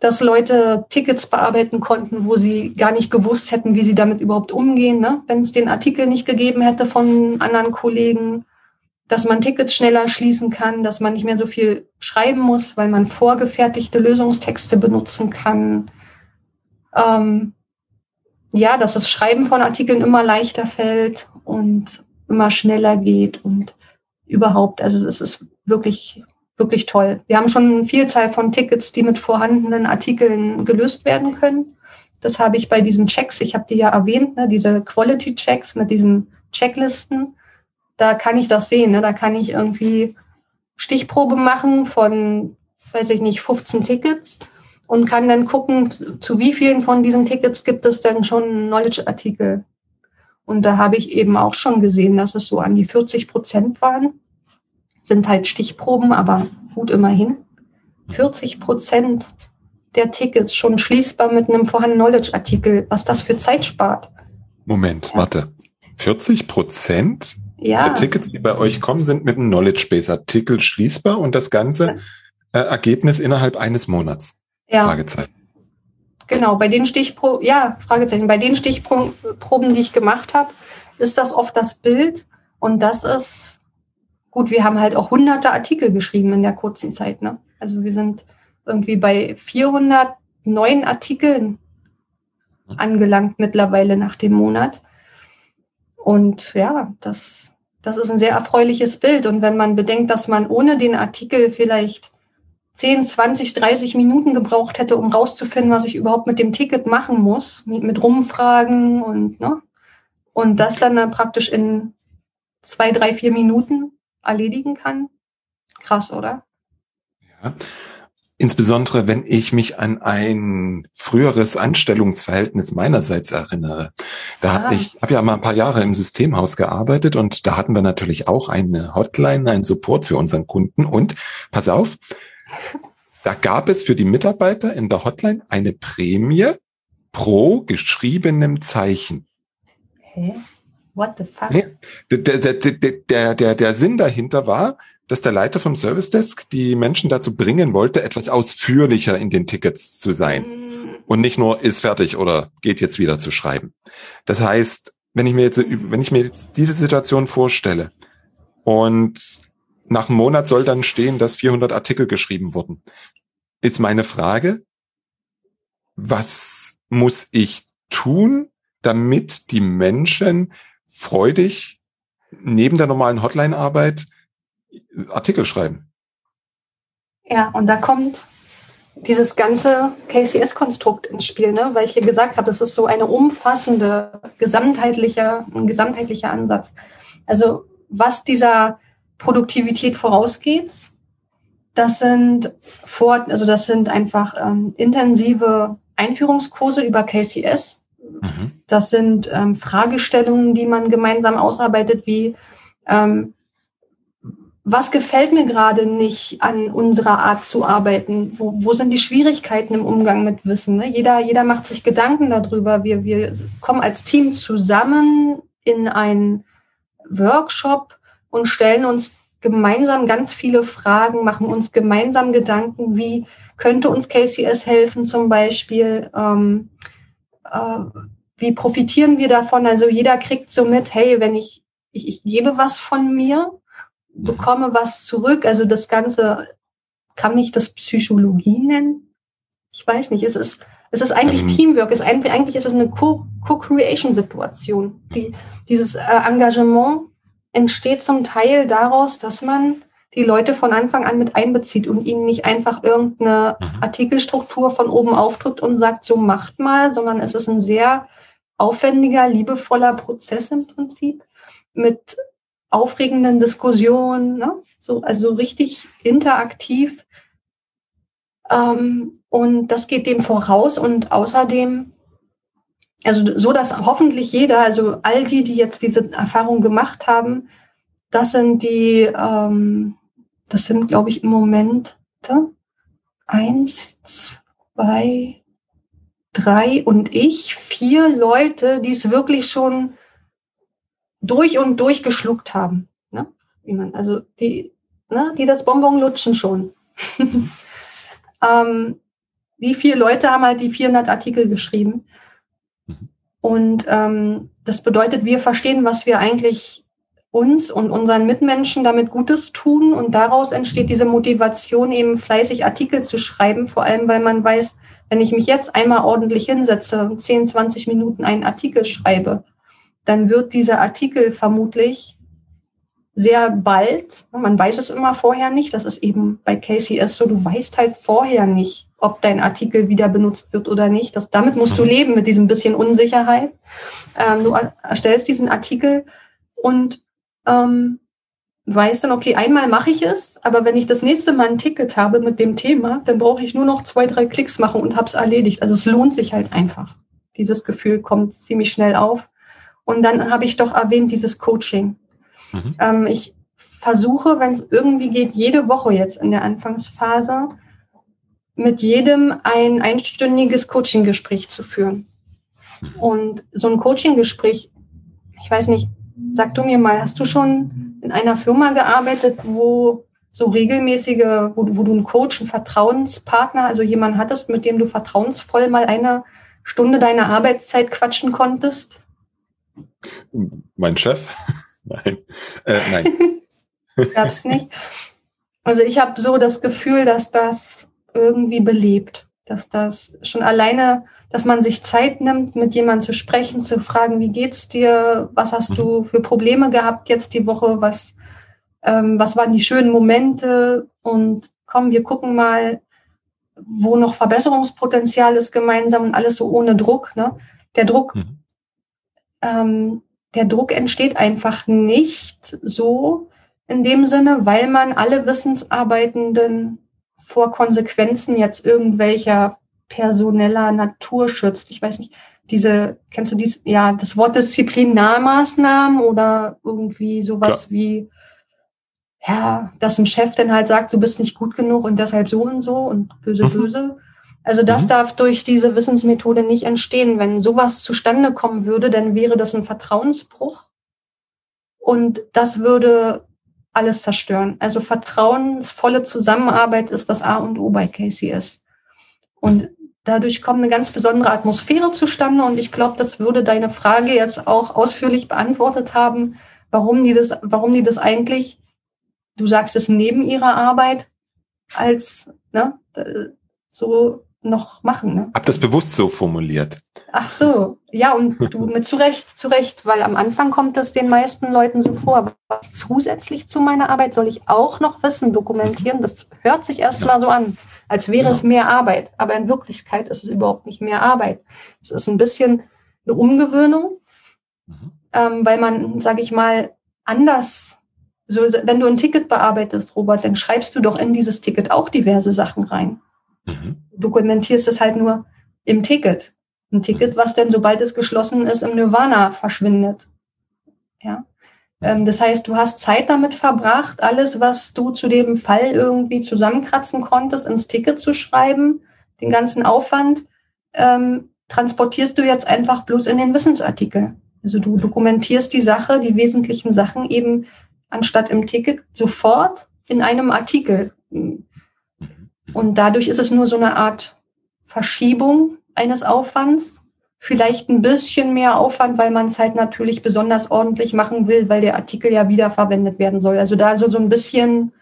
dass Leute Tickets bearbeiten konnten, wo sie gar nicht gewusst hätten, wie sie damit überhaupt umgehen, ne? wenn es den Artikel nicht gegeben hätte von anderen Kollegen, dass man Tickets schneller schließen kann, dass man nicht mehr so viel schreiben muss, weil man vorgefertigte Lösungstexte benutzen kann. Ähm, ja, dass das Schreiben von Artikeln immer leichter fällt und immer schneller geht und überhaupt, also es ist wirklich wirklich toll. Wir haben schon eine Vielzahl von Tickets, die mit vorhandenen Artikeln gelöst werden können. Das habe ich bei diesen Checks, ich habe die ja erwähnt, ne, diese Quality Checks mit diesen Checklisten. Da kann ich das sehen. Ne? Da kann ich irgendwie Stichprobe machen von, weiß ich nicht, 15 Tickets und kann dann gucken, zu wie vielen von diesen Tickets gibt es denn schon Knowledge-Artikel. Und da habe ich eben auch schon gesehen, dass es so an die 40 Prozent waren sind halt Stichproben, aber gut immerhin. 40 Prozent der Tickets schon schließbar mit einem vorhandenen Knowledge-Artikel, was das für Zeit spart. Moment, warte. 40 Prozent ja. der Tickets, die bei euch kommen, sind mit einem Knowledge-Base-Artikel schließbar und das ganze äh, Ergebnis innerhalb eines Monats. Ja. Fragezeichen. Genau, bei den Stichproben, ja, Fragezeichen, bei den Stichproben, die ich gemacht habe, ist das oft das Bild und das ist gut, wir haben halt auch hunderte Artikel geschrieben in der kurzen Zeit, ne? Also wir sind irgendwie bei 400 neuen Artikeln angelangt mittlerweile nach dem Monat. Und ja, das, das ist ein sehr erfreuliches Bild. Und wenn man bedenkt, dass man ohne den Artikel vielleicht 10, 20, 30 Minuten gebraucht hätte, um rauszufinden, was ich überhaupt mit dem Ticket machen muss, mit, mit Rumfragen und, ne? Und das dann, dann praktisch in zwei, drei, vier Minuten erledigen kann. Krass, oder? Ja. Insbesondere wenn ich mich an ein früheres Anstellungsverhältnis meinerseits erinnere. Da ah. ich habe ja mal ein paar Jahre im Systemhaus gearbeitet und da hatten wir natürlich auch eine Hotline, einen Support für unseren Kunden und pass auf, da gab es für die Mitarbeiter in der Hotline eine Prämie pro geschriebenem Zeichen. Hä? What the fuck? Nee, der, der, der, der, der Sinn dahinter war, dass der Leiter vom Service Desk die Menschen dazu bringen wollte, etwas ausführlicher in den Tickets zu sein. Mm. Und nicht nur ist fertig oder geht jetzt wieder zu schreiben. Das heißt, wenn ich mir jetzt, wenn ich mir jetzt diese Situation vorstelle und nach einem Monat soll dann stehen, dass 400 Artikel geschrieben wurden. Ist meine Frage, was muss ich tun, damit die Menschen freudig neben der normalen Hotline-Arbeit Artikel schreiben? Ja, und da kommt dieses ganze KCS-Konstrukt ins Spiel, ne? weil ich hier gesagt habe, das ist so eine umfassende, gesamtheitlicher, ein gesamtheitlicher Ansatz. Also was dieser Produktivität vorausgeht. Das sind vor, also das sind einfach ähm, intensive Einführungskurse über KCS. Mhm. Das sind ähm, Fragestellungen, die man gemeinsam ausarbeitet, wie ähm, was gefällt mir gerade nicht an unserer Art zu arbeiten? Wo, wo sind die Schwierigkeiten im Umgang mit Wissen? Ne? Jeder, jeder macht sich Gedanken darüber. Wir, wir kommen als Team zusammen in einen Workshop und stellen uns gemeinsam ganz viele Fragen, machen uns gemeinsam Gedanken, wie könnte uns KCS helfen zum Beispiel, ähm, äh, wie profitieren wir davon? Also jeder kriegt so mit, hey, wenn ich, ich, ich gebe was von mir, bekomme was zurück. Also das Ganze, kann ich das Psychologie nennen? Ich weiß nicht, es ist, es ist eigentlich ähm. Teamwork, es ist eigentlich, eigentlich ist es eine Co-Creation-Situation. Die, dieses äh, Engagement entsteht zum Teil daraus, dass man die Leute von Anfang an mit einbezieht und ihnen nicht einfach irgendeine mhm. Artikelstruktur von oben aufdrückt und sagt, so macht mal, sondern es ist ein sehr aufwendiger, liebevoller Prozess im Prinzip mit aufregenden Diskussionen, ne? so, also richtig interaktiv. Ähm, und das geht dem voraus und außerdem also so, dass hoffentlich jeder, also all die, die jetzt diese Erfahrung gemacht haben, das sind die, ähm, das sind, glaube ich, im Moment da, eins, zwei, drei und ich, vier Leute, die es wirklich schon durch und durch geschluckt haben. Ne? Wie man, also die, ne, die das Bonbon lutschen schon. (laughs) ähm, die vier Leute haben halt die 400 Artikel geschrieben. Und ähm, das bedeutet, wir verstehen, was wir eigentlich uns und unseren Mitmenschen damit Gutes tun. Und daraus entsteht diese Motivation, eben fleißig Artikel zu schreiben, vor allem weil man weiß, wenn ich mich jetzt einmal ordentlich hinsetze, 10, 20 Minuten einen Artikel schreibe, dann wird dieser Artikel vermutlich sehr bald, man weiß es immer vorher nicht, das ist eben bei KCS so, du weißt halt vorher nicht, ob dein Artikel wieder benutzt wird oder nicht. Das, damit musst du mhm. leben, mit diesem bisschen Unsicherheit. Ähm, du erstellst diesen Artikel und ähm, weißt dann, okay, einmal mache ich es, aber wenn ich das nächste Mal ein Ticket habe mit dem Thema, dann brauche ich nur noch zwei, drei Klicks machen und habe es erledigt. Also es lohnt sich halt einfach. Dieses Gefühl kommt ziemlich schnell auf. Und dann habe ich doch erwähnt, dieses Coaching. Mhm. Ähm, ich versuche, wenn es irgendwie geht, jede Woche jetzt in der Anfangsphase mit jedem ein einstündiges Coaching-Gespräch zu führen. Mhm. Und so ein Coaching-Gespräch, ich weiß nicht, sag du mir mal, hast du schon in einer Firma gearbeitet, wo so regelmäßige, wo, wo du einen Coach, einen Vertrauenspartner, also jemanden hattest, mit dem du vertrauensvoll mal eine Stunde deiner Arbeitszeit quatschen konntest? Mein Chef? (laughs) nein. Äh, nein. (laughs) Gab's nicht. Also ich habe so das Gefühl, dass das irgendwie belebt, dass das schon alleine, dass man sich Zeit nimmt, mit jemandem zu sprechen, zu fragen, wie geht's dir, was hast mhm. du für Probleme gehabt jetzt die Woche, was ähm, was waren die schönen Momente und komm, wir gucken mal, wo noch Verbesserungspotenzial ist gemeinsam und alles so ohne Druck. Ne? Der Druck, mhm. Ähm, der Druck entsteht einfach nicht so in dem Sinne, weil man alle Wissensarbeitenden vor Konsequenzen jetzt irgendwelcher personeller Natur schützt. Ich weiß nicht, diese, kennst du dies, ja, das Wort Disziplinarmaßnahmen oder irgendwie sowas Klar. wie ja, dass ein Chef dann halt sagt, du bist nicht gut genug und deshalb so und so und böse, mhm. böse. Also das mhm. darf durch diese Wissensmethode nicht entstehen. Wenn sowas zustande kommen würde, dann wäre das ein Vertrauensbruch und das würde alles zerstören. Also vertrauensvolle Zusammenarbeit ist das A und O bei KCS. Und dadurch kommt eine ganz besondere Atmosphäre zustande und ich glaube, das würde deine Frage jetzt auch ausführlich beantwortet haben, warum die das, warum die das eigentlich du sagst es neben ihrer Arbeit als ne, so noch machen. Ne? Hab das bewusst so formuliert. Ach so, ja, und du mit zurecht, zurecht, weil am Anfang kommt das den meisten Leuten so vor. Was zusätzlich zu meiner Arbeit soll ich auch noch Wissen dokumentieren? Das hört sich erst ja. mal so an, als wäre ja. es mehr Arbeit. Aber in Wirklichkeit ist es überhaupt nicht mehr Arbeit. Es ist ein bisschen eine Umgewöhnung, mhm. ähm, weil man, sage ich mal, anders so, wenn du ein Ticket bearbeitest, Robert, dann schreibst du doch in dieses Ticket auch diverse Sachen rein. Mhm. Dokumentierst es halt nur im Ticket. Ein Ticket, was dann, sobald es geschlossen ist, im Nirvana verschwindet. Ja. Ähm, das heißt, du hast Zeit damit verbracht, alles, was du zu dem Fall irgendwie zusammenkratzen konntest, ins Ticket zu schreiben, den ganzen Aufwand, ähm, transportierst du jetzt einfach bloß in den Wissensartikel. Also du dokumentierst die Sache, die wesentlichen Sachen eben anstatt im Ticket sofort in einem Artikel. Und dadurch ist es nur so eine Art Verschiebung eines Aufwands. Vielleicht ein bisschen mehr Aufwand, weil man es halt natürlich besonders ordentlich machen will, weil der Artikel ja wiederverwendet werden soll. Also da also so ein bisschen,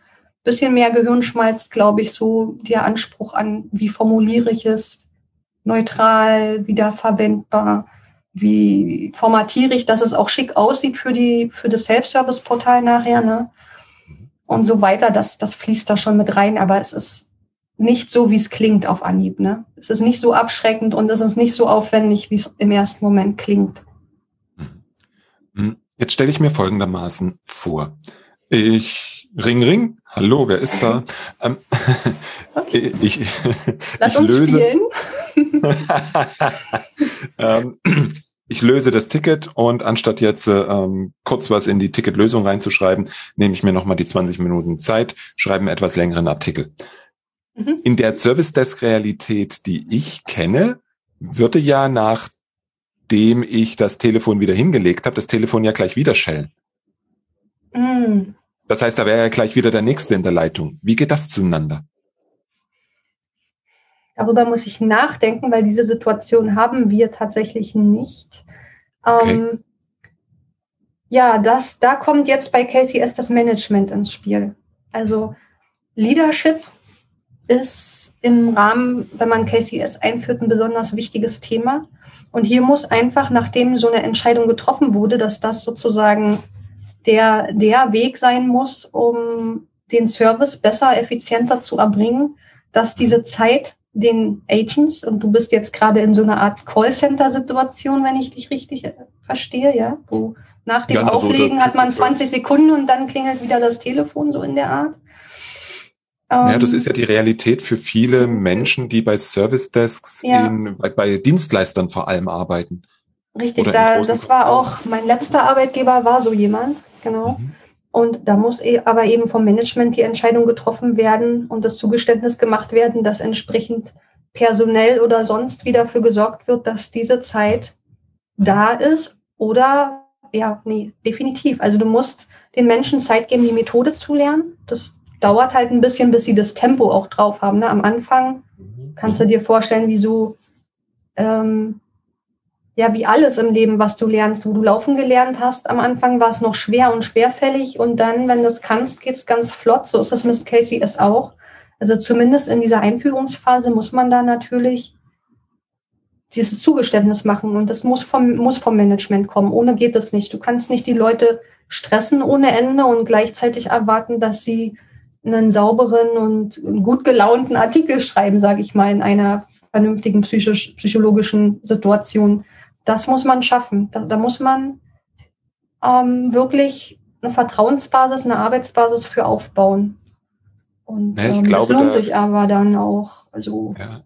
bisschen mehr Gehirnschmalz, glaube ich, so der Anspruch an, wie formuliere ich es, neutral, wiederverwendbar wie formatiere ich, dass es auch schick aussieht für die, für das Self-Service-Portal nachher, ne? Und so weiter, das, das fließt da schon mit rein, aber es ist nicht so, wie es klingt auf Anhieb, ne? Es ist nicht so abschreckend und es ist nicht so aufwendig, wie es im ersten Moment klingt. Hm. Jetzt stelle ich mir folgendermaßen vor. Ich ring ring, hallo, wer ist da? (laughs) Ähm, (laughs) ich, Lass ich uns löse. (laughs) ähm, ich löse das Ticket und anstatt jetzt ähm, kurz was in die Ticketlösung reinzuschreiben, nehme ich mir nochmal die 20 Minuten Zeit, schreibe einen etwas längeren Artikel. Mhm. In der Service Desk Realität, die ich kenne, würde ja nachdem ich das Telefon wieder hingelegt habe, das Telefon ja gleich wieder schellen. Mhm. Das heißt, da wäre ja gleich wieder der Nächste in der Leitung. Wie geht das zueinander? Darüber muss ich nachdenken, weil diese Situation haben wir tatsächlich nicht. Okay. Ähm, ja, das, da kommt jetzt bei KCS das Management ins Spiel. Also Leadership ist im Rahmen, wenn man KCS einführt, ein besonders wichtiges Thema. Und hier muss einfach, nachdem so eine Entscheidung getroffen wurde, dass das sozusagen der, der Weg sein muss, um den Service besser, effizienter zu erbringen, dass diese Zeit den Agents und du bist jetzt gerade in so einer Art Callcenter-Situation, wenn ich dich richtig äh, verstehe, ja, wo nach dem ja, Auflegen so hat man 20 Sekunden und dann klingelt wieder das Telefon so in der Art. Ja, das ähm, ist ja die Realität für viele Menschen, die bei Service Desks ja. in, bei, bei, Dienstleistern vor allem arbeiten. Richtig, da, das war auch mein letzter Arbeitgeber war so jemand, genau. Mhm. Und da muss e, aber eben vom Management die Entscheidung getroffen werden und das Zugeständnis gemacht werden, dass entsprechend personell oder sonst wieder dafür gesorgt wird, dass diese Zeit da ist oder ja, nee, definitiv. Also du musst den Menschen Zeit geben, die Methode zu lernen. Das dauert halt ein bisschen, bis sie das Tempo auch drauf haben. Ne? Am Anfang mhm. kannst du dir vorstellen, wie so, ähm, ja, wie alles im Leben, was du lernst. Wo du laufen gelernt hast, am Anfang war es noch schwer und schwerfällig und dann, wenn du es kannst, geht es ganz flott. So ist es mit Casey es auch. Also zumindest in dieser Einführungsphase muss man da natürlich dieses Zugeständnis machen und das muss vom, muss vom Management kommen. Ohne geht es nicht. Du kannst nicht die Leute stressen ohne Ende und gleichzeitig erwarten, dass sie einen sauberen und gut gelaunten Artikel schreiben, sage ich mal, in einer vernünftigen psychisch, psychologischen Situation. Das muss man schaffen. Da, da muss man ähm, wirklich eine Vertrauensbasis, eine Arbeitsbasis für aufbauen. Und ja, ähm, glaube, das lohnt da, sich aber dann auch. Also ja.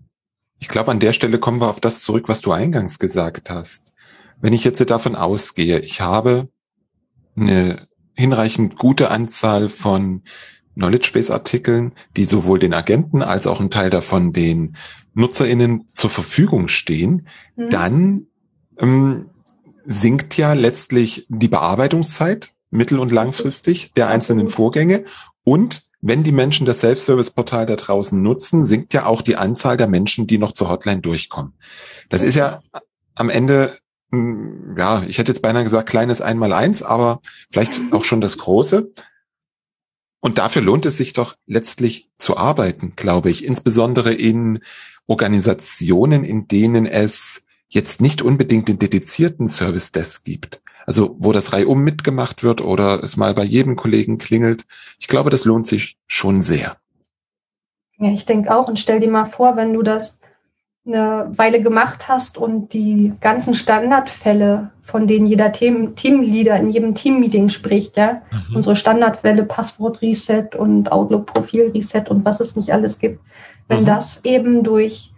Ich glaube, an der Stelle kommen wir auf das zurück, was du eingangs gesagt hast. Wenn ich jetzt davon ausgehe, ich habe eine hinreichend gute Anzahl von Knowledge Base Artikeln, die sowohl den Agenten als auch ein Teil davon den NutzerInnen zur Verfügung stehen, mhm. dann ähm, sinkt ja letztlich die Bearbeitungszeit mittel- und langfristig der einzelnen Vorgänge und wenn die Menschen das Self-Service-Portal da draußen nutzen, sinkt ja auch die Anzahl der Menschen, die noch zur Hotline durchkommen. Das ist ja am Ende hm, ja, ich hätte jetzt beinahe gesagt, kleines Einmaleins, aber vielleicht auch schon das große. Und dafür lohnt es sich doch letztlich zu arbeiten, glaube ich, insbesondere in Organisationen, in denen es jetzt nicht unbedingt den dedizierten Service Desk gibt. Also wo das reihum mitgemacht wird oder es mal bei jedem Kollegen klingelt. Ich glaube, das lohnt sich schon sehr. Ja, ich denke auch. Und stell dir mal vor, wenn du das eine Weile gemacht hast und die ganzen Standardfälle, von denen jeder Team, Teamleader in jedem Teammeeting spricht, ja, mhm. unsere Standardfälle, Passwort Reset und Outlook Profil Reset und was es nicht alles gibt, wenn mhm. das eben durch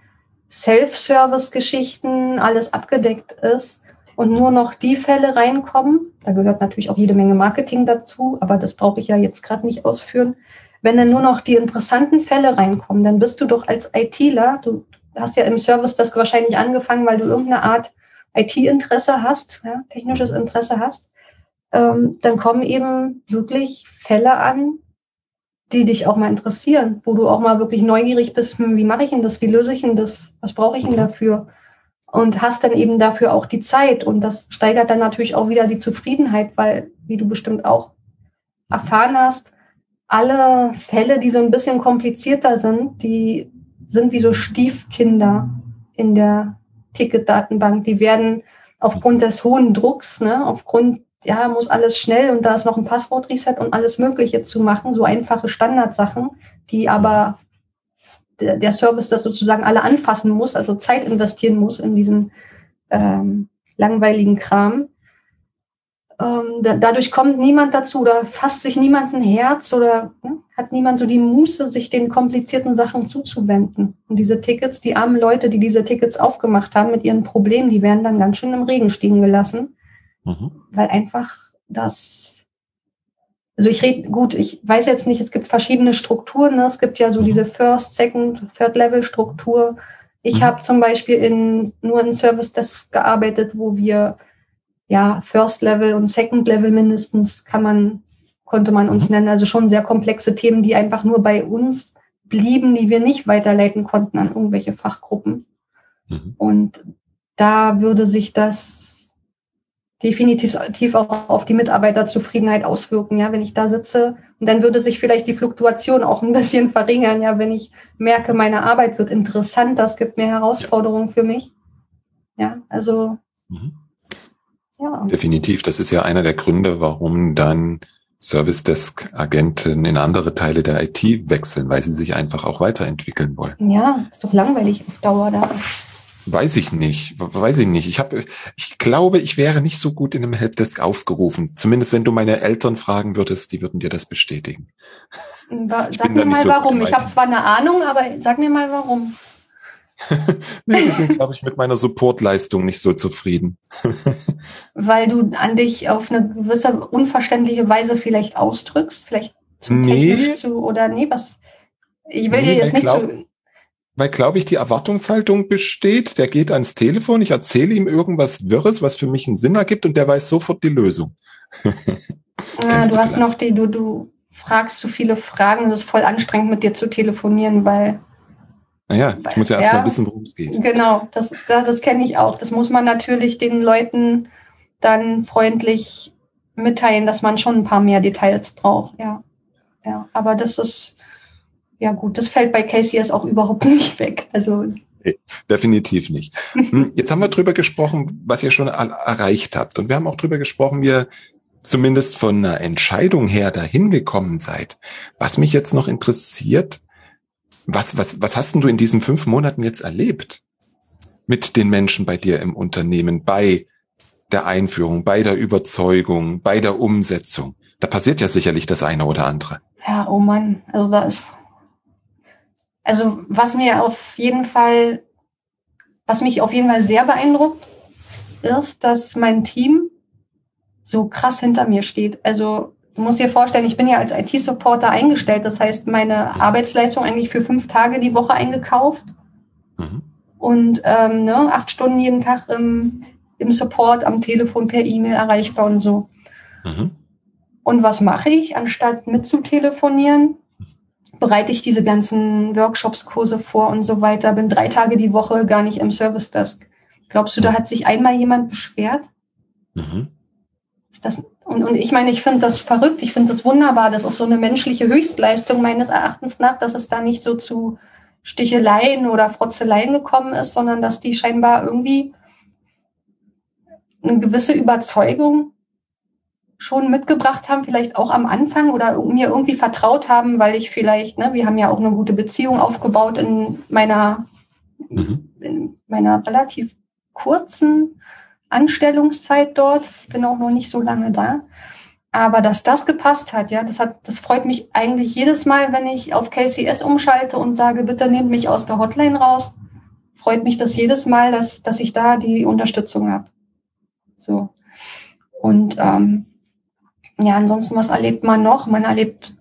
Self-Service-Geschichten alles abgedeckt ist und nur noch die Fälle reinkommen, da gehört natürlich auch jede Menge Marketing dazu, aber das brauche ich ja jetzt gerade nicht ausführen. Wenn dann nur noch die interessanten Fälle reinkommen, dann bist du doch als ITler, du hast ja im Service das wahrscheinlich angefangen, weil du irgendeine Art IT-Interesse hast, ja, technisches Interesse hast, ähm, dann kommen eben wirklich Fälle an, die dich auch mal interessieren, wo du auch mal wirklich neugierig bist, hm, wie mache ich denn das, wie löse ich denn das, was brauche ich denn mhm. dafür? Und hast dann eben dafür auch die Zeit und das steigert dann natürlich auch wieder die Zufriedenheit, weil, wie du bestimmt auch erfahren hast, alle Fälle, die so ein bisschen komplizierter sind, die sind wie so Stiefkinder in der Ticketdatenbank. Die werden aufgrund des hohen Drucks, ne, aufgrund, ja, muss alles schnell und da ist noch ein Passwortreset und alles Mögliche zu machen, so einfache Standardsachen, die aber der, der Service das sozusagen alle anfassen muss, also Zeit investieren muss in diesen ähm, langweiligen Kram dadurch kommt niemand dazu oder fasst sich niemand ein Herz oder ne, hat niemand so die Muße, sich den komplizierten Sachen zuzuwenden. Und diese Tickets, die armen Leute, die diese Tickets aufgemacht haben mit ihren Problemen, die werden dann ganz schön im Regen stehen gelassen, mhm. weil einfach das, also ich rede, gut, ich weiß jetzt nicht, es gibt verschiedene Strukturen, ne? es gibt ja so mhm. diese First, Second, Third Level Struktur. Ich mhm. habe zum Beispiel in, nur in Service Desks gearbeitet, wo wir ja, First Level und Second Level mindestens kann man, konnte man uns mhm. nennen. Also schon sehr komplexe Themen, die einfach nur bei uns blieben, die wir nicht weiterleiten konnten an irgendwelche Fachgruppen. Mhm. Und da würde sich das definitiv auch auf die Mitarbeiterzufriedenheit auswirken, ja, wenn ich da sitze. Und dann würde sich vielleicht die Fluktuation auch ein bisschen (laughs) verringern, ja, wenn ich merke, meine Arbeit wird interessant, das gibt mehr Herausforderungen ja. für mich. Ja, also mhm. Ja. Definitiv. Das ist ja einer der Gründe, warum dann Service Desk Agenten in andere Teile der IT wechseln, weil sie sich einfach auch weiterentwickeln wollen. Ja, ist doch langweilig auf Dauer da. Weiß ich nicht, weiß ich nicht. Ich habe, ich glaube, ich wäre nicht so gut in einem Helpdesk aufgerufen. Zumindest wenn du meine Eltern fragen würdest, die würden dir das bestätigen. Sag mir mal so warum. Ich habe zwar eine Ahnung, aber sag mir mal warum. (laughs) nee, die sind, glaube ich, mit meiner Supportleistung nicht so zufrieden. (laughs) Weil du an dich auf eine gewisse unverständliche Weise vielleicht ausdrückst, vielleicht zu nee. technisch zu oder nee, was ich will nee, dir jetzt nicht glaub, zu. Weil, glaube ich, die Erwartungshaltung besteht, der geht ans Telefon, ich erzähle ihm irgendwas Wirres, was für mich einen Sinn ergibt und der weiß sofort die Lösung. (laughs) ah, du hast noch die, du, du fragst zu viele Fragen. Es ist voll anstrengend, mit dir zu telefonieren, weil. Naja, ich muss ja erstmal ja, wissen, worum es geht. Genau, das, das, das kenne ich auch. Das muss man natürlich den Leuten dann freundlich mitteilen, dass man schon ein paar mehr Details braucht. Ja, ja. Aber das ist, ja gut, das fällt bei KCS auch überhaupt (laughs) nicht weg. Also Nee, definitiv nicht. (laughs) Hm, jetzt haben wir drüber gesprochen, was ihr schon erreicht habt. Und wir haben auch drüber gesprochen, wie ihr zumindest von einer Entscheidung her dahin gekommen seid. Was mich jetzt noch interessiert, was, was, was hast denn du in diesen fünf Monaten jetzt erlebt mit den Menschen bei dir im Unternehmen, bei der Einführung, bei der Überzeugung, bei der Umsetzung? Da passiert ja sicherlich das eine oder andere. Ja, oh Mann, also da ist also was mir auf jeden Fall, was mich auf jeden Fall sehr beeindruckt, ist, dass mein Team so krass hinter mir steht. Also du musst dir vorstellen, ich bin ja als IT-Supporter eingestellt. Das heißt, meine mhm. Arbeitsleistung eigentlich für fünf Tage die Woche eingekauft. Mhm. Und ähm, ne, acht Stunden jeden Tag im, im Support, am Telefon, per E-Mail erreichbar und so. Mhm. Und was mache ich, anstatt mitzutelefonieren? bereite ich diese ganzen Workshops, Kurse vor und so weiter, bin drei Tage die Woche gar nicht im Service Desk. Glaubst du, da hat sich einmal jemand beschwert? Mhm. Ist das, und, und ich meine, ich finde das verrückt, ich finde das wunderbar. Das ist so eine menschliche Höchstleistung meines Erachtens nach, dass es da nicht so zu Sticheleien oder Frotzeleien gekommen ist, sondern dass die scheinbar irgendwie eine gewisse Überzeugung schon mitgebracht haben, vielleicht auch am Anfang oder mir irgendwie vertraut haben, weil ich vielleicht, ne, wir haben ja auch eine gute Beziehung aufgebaut in meiner, mhm. in meiner relativ kurzen Anstellungszeit dort. Bin auch noch nicht so lange da. Aber dass das gepasst hat, ja, das hat, das freut mich eigentlich jedes Mal, wenn ich auf KCS umschalte und sage, bitte nehmt mich aus der Hotline raus. Freut mich das jedes Mal, dass, dass ich da die Unterstützung habe. So. Und ähm, ja, ansonsten, was erlebt man noch? Man erlebt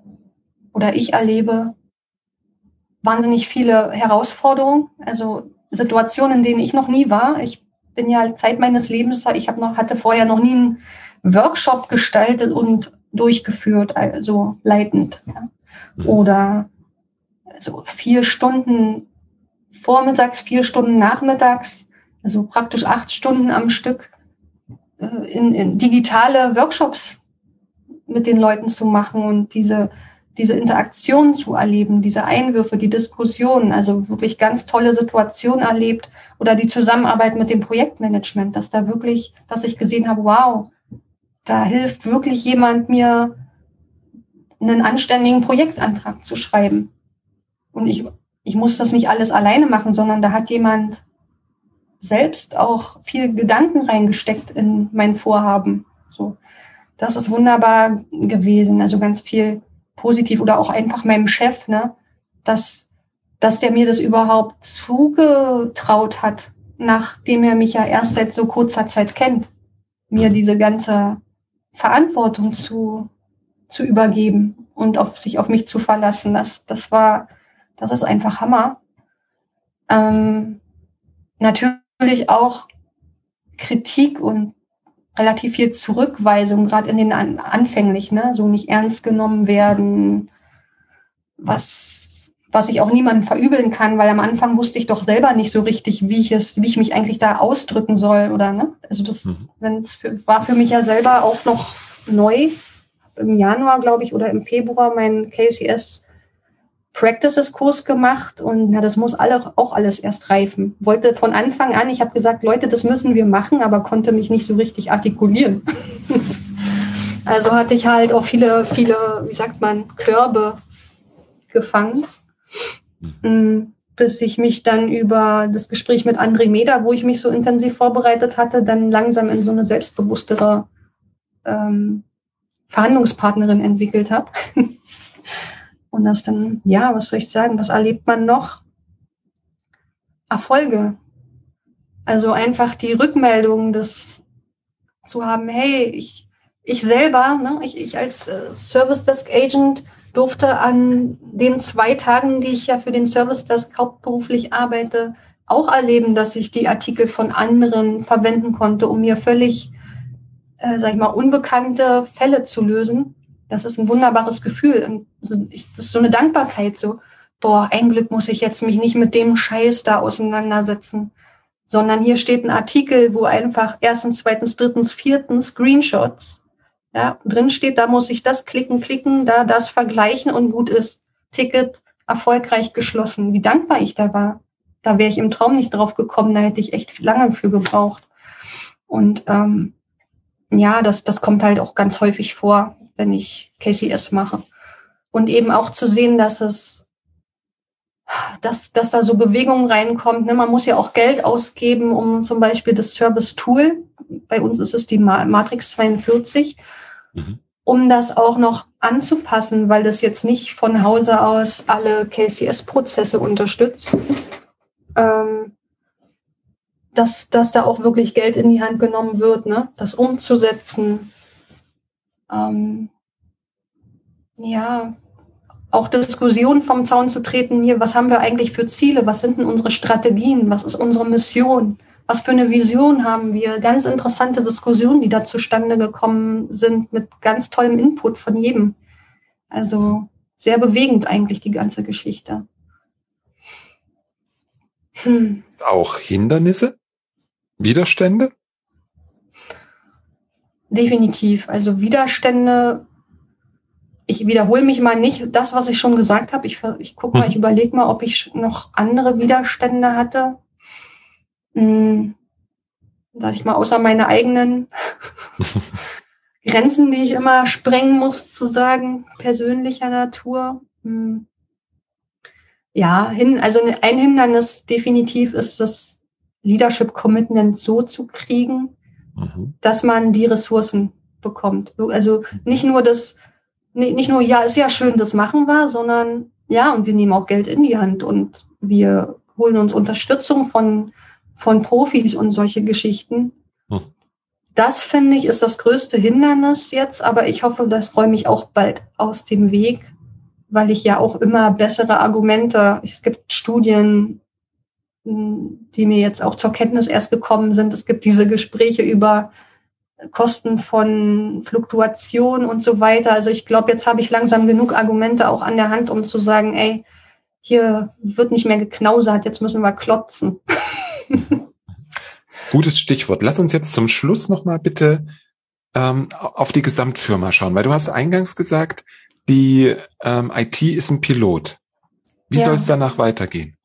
oder ich erlebe wahnsinnig viele Herausforderungen, also Situationen, in denen ich noch nie war. Ich bin ja Zeit meines Lebens, ich habe noch hatte vorher noch nie einen Workshop gestaltet und durchgeführt, also leitend. Ja. Mhm. Oder so vier Stunden vormittags, vier Stunden nachmittags, also praktisch acht Stunden am Stück äh, in, in digitale Workshops mit den Leuten zu machen und diese, diese Interaktion zu erleben, diese Einwürfe, die Diskussionen, also wirklich ganz tolle Situationen erlebt oder die Zusammenarbeit mit dem Projektmanagement, dass da wirklich, dass ich gesehen habe, wow, da hilft wirklich jemand mir, einen anständigen Projektantrag zu schreiben. Und ich, ich muss das nicht alles alleine machen, sondern da hat jemand selbst auch viel Gedanken reingesteckt in mein Vorhaben. So das ist wunderbar gewesen. Also ganz viel positiv oder auch einfach meinem Chef, ne, dass, dass der mir das überhaupt zugetraut hat, nachdem er mich ja erst seit so kurzer Zeit kennt, mir mhm. diese ganze Verantwortung zu, zu übergeben und auf sich auf mich zu verlassen. Das, das war, das ist einfach Hammer. Ähm, natürlich auch Kritik und relativ viel Zurückweisung, gerade in den An anfänglich, ne? so nicht ernst genommen werden, was, was ich auch niemandem verübeln kann, weil am Anfang wusste ich doch selber nicht so richtig, wie ich es, wie ich mich eigentlich da ausdrücken soll, oder ne? Also das mhm. wenn's für, war für mich ja selber auch noch neu. Im Januar, glaube ich, oder im Februar mein KCS Practices-Kurs gemacht und na, das muss alle, auch alles erst reifen. Wollte von Anfang an, ich habe gesagt, Leute, das müssen wir machen, aber konnte mich nicht so richtig artikulieren. (laughs) also hatte ich halt auch viele, viele, wie sagt man, Körbe gefangen, mhm. bis ich mich dann über das Gespräch mit André Meda, wo ich mich so intensiv vorbereitet hatte, dann langsam in so eine selbstbewusstere ähm, Verhandlungspartnerin entwickelt habe. (laughs) Und das dann, ja, was soll ich sagen, was erlebt man noch? Erfolge. Also einfach die Rückmeldung, das zu haben, hey, ich, ich selber, ne, ich, ich als äh, Service Desk Agent durfte an den zwei Tagen, die ich ja für den Service Desk hauptberuflich arbeite, auch erleben, dass ich die Artikel von anderen verwenden konnte, um mir völlig, äh, sag ich mal, unbekannte Fälle zu lösen Das ist ein wunderbares Gefühl. das ist so eine Dankbarkeit, so, boah, ein Glück muss ich jetzt mich nicht mit dem Scheiß da auseinandersetzen, sondern hier steht ein Artikel, wo einfach erstens, zweitens, drittens, viertens Screenshots, ja, drin steht, da muss ich das klicken, klicken, da das vergleichen und gut ist. Ticket erfolgreich geschlossen. Wie dankbar ich da war. Da wäre ich im Traum nicht drauf gekommen, da hätte ich echt lange für gebraucht. Und ähm, ja, das, das kommt halt auch ganz häufig vor, wenn ich KCS mache. Und eben auch zu sehen, dass es dass, dass da so Bewegung reinkommt. Ne? Man muss ja auch Geld ausgeben, um zum Beispiel das Service Tool, bei uns ist es die Matrix 42, mhm. um das auch noch anzupassen, weil das jetzt nicht von Hause aus alle KCS-Prozesse unterstützt. Ähm, dass, dass da auch wirklich Geld in die Hand genommen wird, ne? das umzusetzen. Ähm, ja, auch Diskussionen vom Zaun zu treten, hier, was haben wir eigentlich für Ziele, was sind denn unsere Strategien, was ist unsere Mission, was für eine Vision haben wir, ganz interessante Diskussionen, die da zustande gekommen sind mit ganz tollem Input von jedem. Also sehr bewegend eigentlich die ganze Geschichte. Hm. Auch Hindernisse? Widerstände? Definitiv. Also Widerstände ich wiederhole mich mal nicht das, was ich schon gesagt habe. Ich, ich gucke mal, ich mhm. überlege mal, ob ich noch andere Widerstände hatte. Hm, sag ich mal, außer meine eigenen (laughs) Grenzen, die ich immer sprengen muss, zu sagen, persönlicher Natur. Hm. Ja, hin, also ein Hindernis definitiv ist das Leadership Commitment so zu kriegen, mhm. dass man die Ressourcen bekommt. Also nicht nur das nicht nur, ja, ist ja schön, das machen wir, sondern ja, und wir nehmen auch Geld in die Hand und wir holen uns Unterstützung von, von Profis und solche Geschichten. Hm. Das finde ich ist das größte Hindernis jetzt, aber ich hoffe, das räume ich auch bald aus dem Weg, weil ich ja auch immer bessere Argumente, es gibt Studien, die mir jetzt auch zur Kenntnis erst gekommen sind. Es gibt diese Gespräche über Kosten von Fluktuation und so weiter. Also ich glaube, jetzt habe ich langsam genug Argumente auch an der Hand, um zu sagen, ey, hier wird nicht mehr geknausert, jetzt müssen wir klotzen. (laughs) Gutes Stichwort. Lass uns jetzt zum Schluss nochmal bitte ähm, auf die Gesamtfirma schauen, weil du hast eingangs gesagt, die ähm, IT ist ein Pilot. Wie ja. soll es danach weitergehen?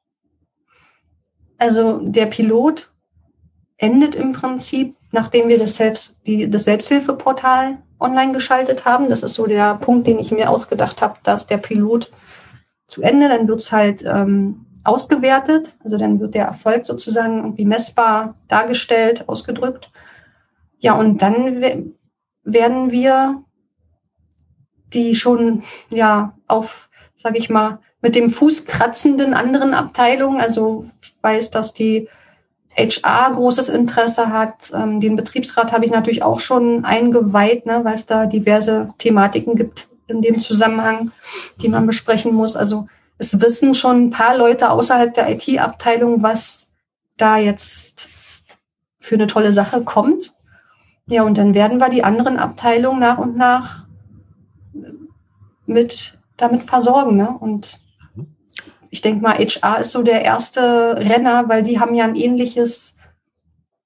Also der Pilot endet im Prinzip nachdem wir das, Selbst, die, das Selbsthilfeportal online geschaltet haben. Das ist so der Punkt, den ich mir ausgedacht habe, dass der Pilot zu Ende, dann wird es halt ähm, ausgewertet, also dann wird der Erfolg sozusagen irgendwie messbar dargestellt, ausgedrückt. Ja, und dann werden wir die schon ja auf, sage ich mal, mit dem Fuß kratzenden anderen Abteilungen, also weiß, dass die HR großes Interesse hat. Ähm, den Betriebsrat habe ich natürlich auch schon eingeweiht, ne, weil es da diverse Thematiken gibt in dem Zusammenhang, die man besprechen muss. Also es wissen schon ein paar Leute außerhalb der IT-Abteilung, was da jetzt für eine tolle Sache kommt. Ja, und dann werden wir die anderen Abteilungen nach und nach mit damit versorgen. Ne? Und ich denke mal, HR ist so der erste Renner, weil die haben ja ein ähnliches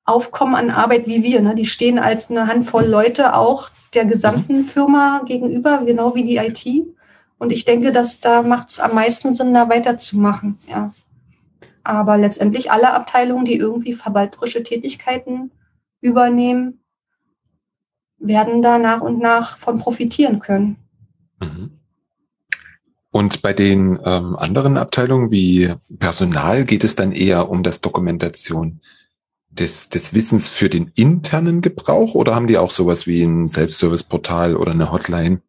Aufkommen an Arbeit wie wir. Ne? Die stehen als eine Handvoll Leute auch der gesamten mhm. Firma gegenüber, genau wie die IT. Und ich denke, dass da macht es am meisten Sinn, da weiterzumachen. Ja. Aber letztendlich alle Abteilungen, die irgendwie verwalterische Tätigkeiten übernehmen, werden da nach und nach von profitieren können. Mhm. Und bei den ähm, anderen Abteilungen wie Personal geht es dann eher um das Dokumentation des, des Wissens für den internen Gebrauch oder haben die auch sowas wie ein Self-Service-Portal oder eine Hotline?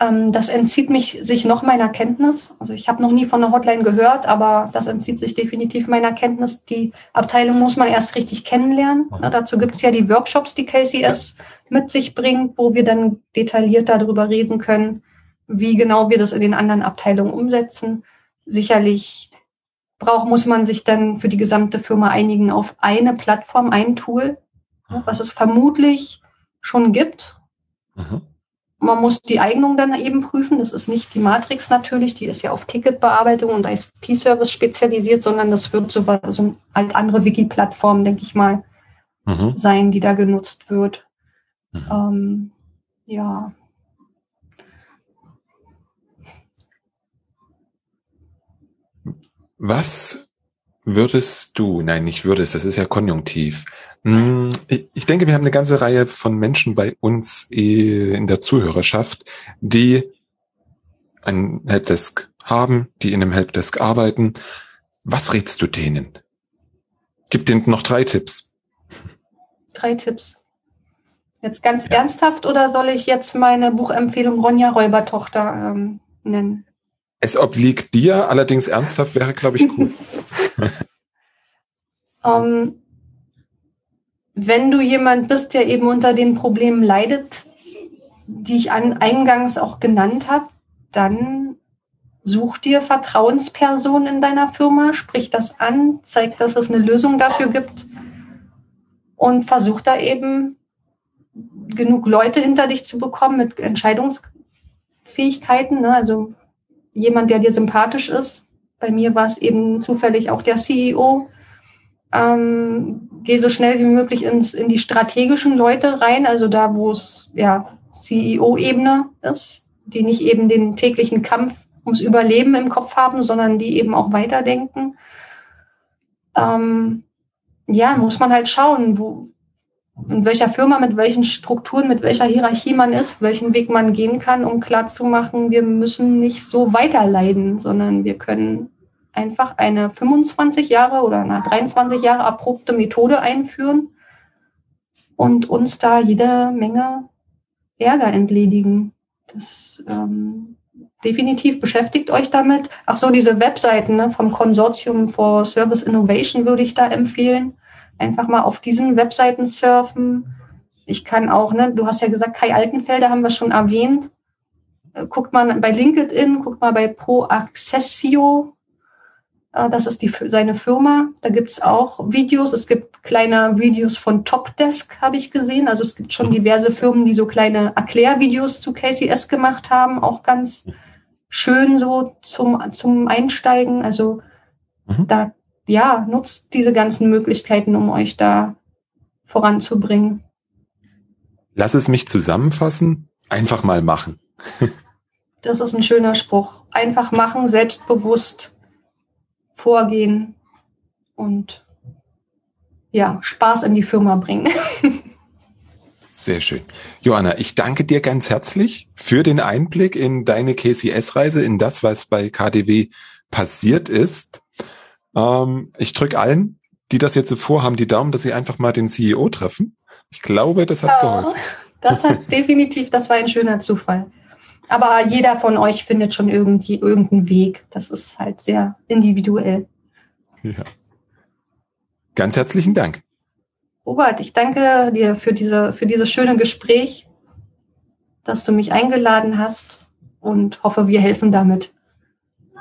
Ähm, das entzieht mich sich noch meiner Kenntnis. Also ich habe noch nie von einer Hotline gehört, aber das entzieht sich definitiv meiner Kenntnis. Die Abteilung muss man erst richtig kennenlernen. Mhm. dazu gibt es ja die Workshops, die KCS ja. mit sich bringt, wo wir dann detailliert darüber reden können, wie genau wir das in den anderen Abteilungen umsetzen. Sicherlich braucht, muss man sich dann für die gesamte Firma einigen auf eine Plattform, ein Tool, was es vermutlich schon gibt. Mhm. man muss die Eignung dann eben prüfen. Das ist nicht die Matrix natürlich, die ist ja auf Ticketbearbeitung und IT-Service spezialisiert, sondern das wird so, so halt andere Wiki-Plattformen, denke ich mal, mhm. sein, die da genutzt wird. Mhm. Ähm, ja. Was würdest du, nein, nicht würdest, das ist ja konjunktiv. Hm, ich denke, wir haben eine ganze Reihe von Menschen bei uns äh, in der Zuhörerschaft, die ein Helpdesk haben, die in einem Helpdesk arbeiten. Was rätst du denen? Gib denen noch drei Tipps. Drei Tipps. Jetzt ganz ja. ernsthaft oder soll ich jetzt meine Buchempfehlung Ronja Räubertochter ähm, nennen? Es obliegt dir, allerdings ernsthaft wäre, glaube ich, gut. um, (laughs) ähm, wenn du jemand bist, der eben unter den Problemen leidet, die ich an, eingangs auch genannt habe, dann such dir Vertrauenspersonen in deiner Firma, sprich das an, zeig, dass es eine Lösung dafür gibt und versuch da eben genug Leute hinter dich zu bekommen mit Entscheidungsfähigkeiten. Ne? Also jemand, der dir sympathisch ist. Bei mir war es eben zufällig auch der CEO, ähm, gehe so schnell wie möglich ins, in die strategischen Leute rein, also da, wo es ja CEO-Ebene ist, die nicht eben den täglichen Kampf ums Überleben im Kopf haben, sondern die eben auch weiterdenken. Ähm, ja, muss man halt schauen, wo, in welcher Firma, mit welchen Strukturen, mit welcher Hierarchie man ist, welchen Weg man gehen kann, um klarzumachen, wir müssen nicht so weiterleiden, sondern wir können einfach eine 25 Jahre oder eine 23 Jahre erprobte Methode einführen und uns da jede Menge Ärger entledigen. Das ähm, definitiv beschäftigt euch damit. Ach so, diese Webseiten ne, vom Konsortium for Service Innovation würde ich da empfehlen. Einfach mal auf diesen Webseiten surfen. Ich kann auch, ne, du hast ja gesagt, Kai Altenfelder haben wir schon erwähnt. Äh, guckt mal bei LinkedIn, guckt mal bei Pro Accessio äh, das ist die, seine Firma. Da gibt's auch Videos. Es gibt kleine Videos von Topdesk, habe ich gesehen. Also es gibt schon mhm. diverse Firmen, die so kleine Erklärvideos zu KCS gemacht haben. Auch ganz schön so zum, zum Einsteigen. Also mhm. da, ja, nutzt diese ganzen Möglichkeiten, um euch da voranzubringen. Lass es mich zusammenfassen. Einfach mal machen. (laughs) das ist ein schöner Spruch. Einfach machen, selbstbewusst vorgehen und ja, Spaß in die Firma bringen. (laughs) Sehr schön. Joanna, ich danke dir ganz herzlich für den Einblick in deine KCS-Reise, in das, was bei KDW passiert ist. Ähm, ich drücke allen, die das jetzt so vorhaben, die Daumen, dass sie einfach mal den CEO treffen. Ich glaube, das hat ja, geholfen. Das hat (laughs) definitiv, das war ein schöner Zufall. Aber jeder von euch findet schon irgendwie irgendeinen Weg. Das ist halt sehr individuell. Ja. Ganz herzlichen Dank. Robert, ich danke dir für diese, für dieses schöne Gespräch, dass du mich eingeladen hast und hoffe, wir helfen damit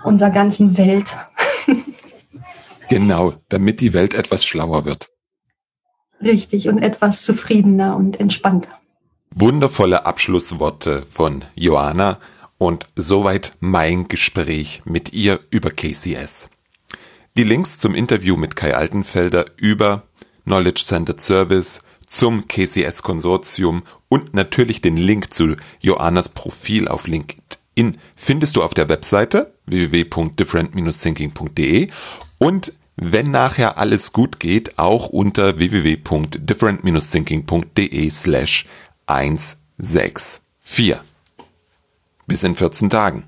unserer ganzen Welt. Genau, damit die Welt etwas schlauer wird. Richtig und etwas zufriedener und entspannter. Wundervolle Abschlussworte von Joanna und soweit mein Gespräch mit ihr über KCS. Die Links zum Interview mit Kai Altenfelder über Knowledge Centered Service, zum KCS Konsortium und natürlich den Link zu Joannas Profil auf LinkedIn findest du auf der Webseite www.different-thinking.de und wenn nachher alles gut geht, auch unter www.different-thinking.de slash 164. Bis in 14 Tagen.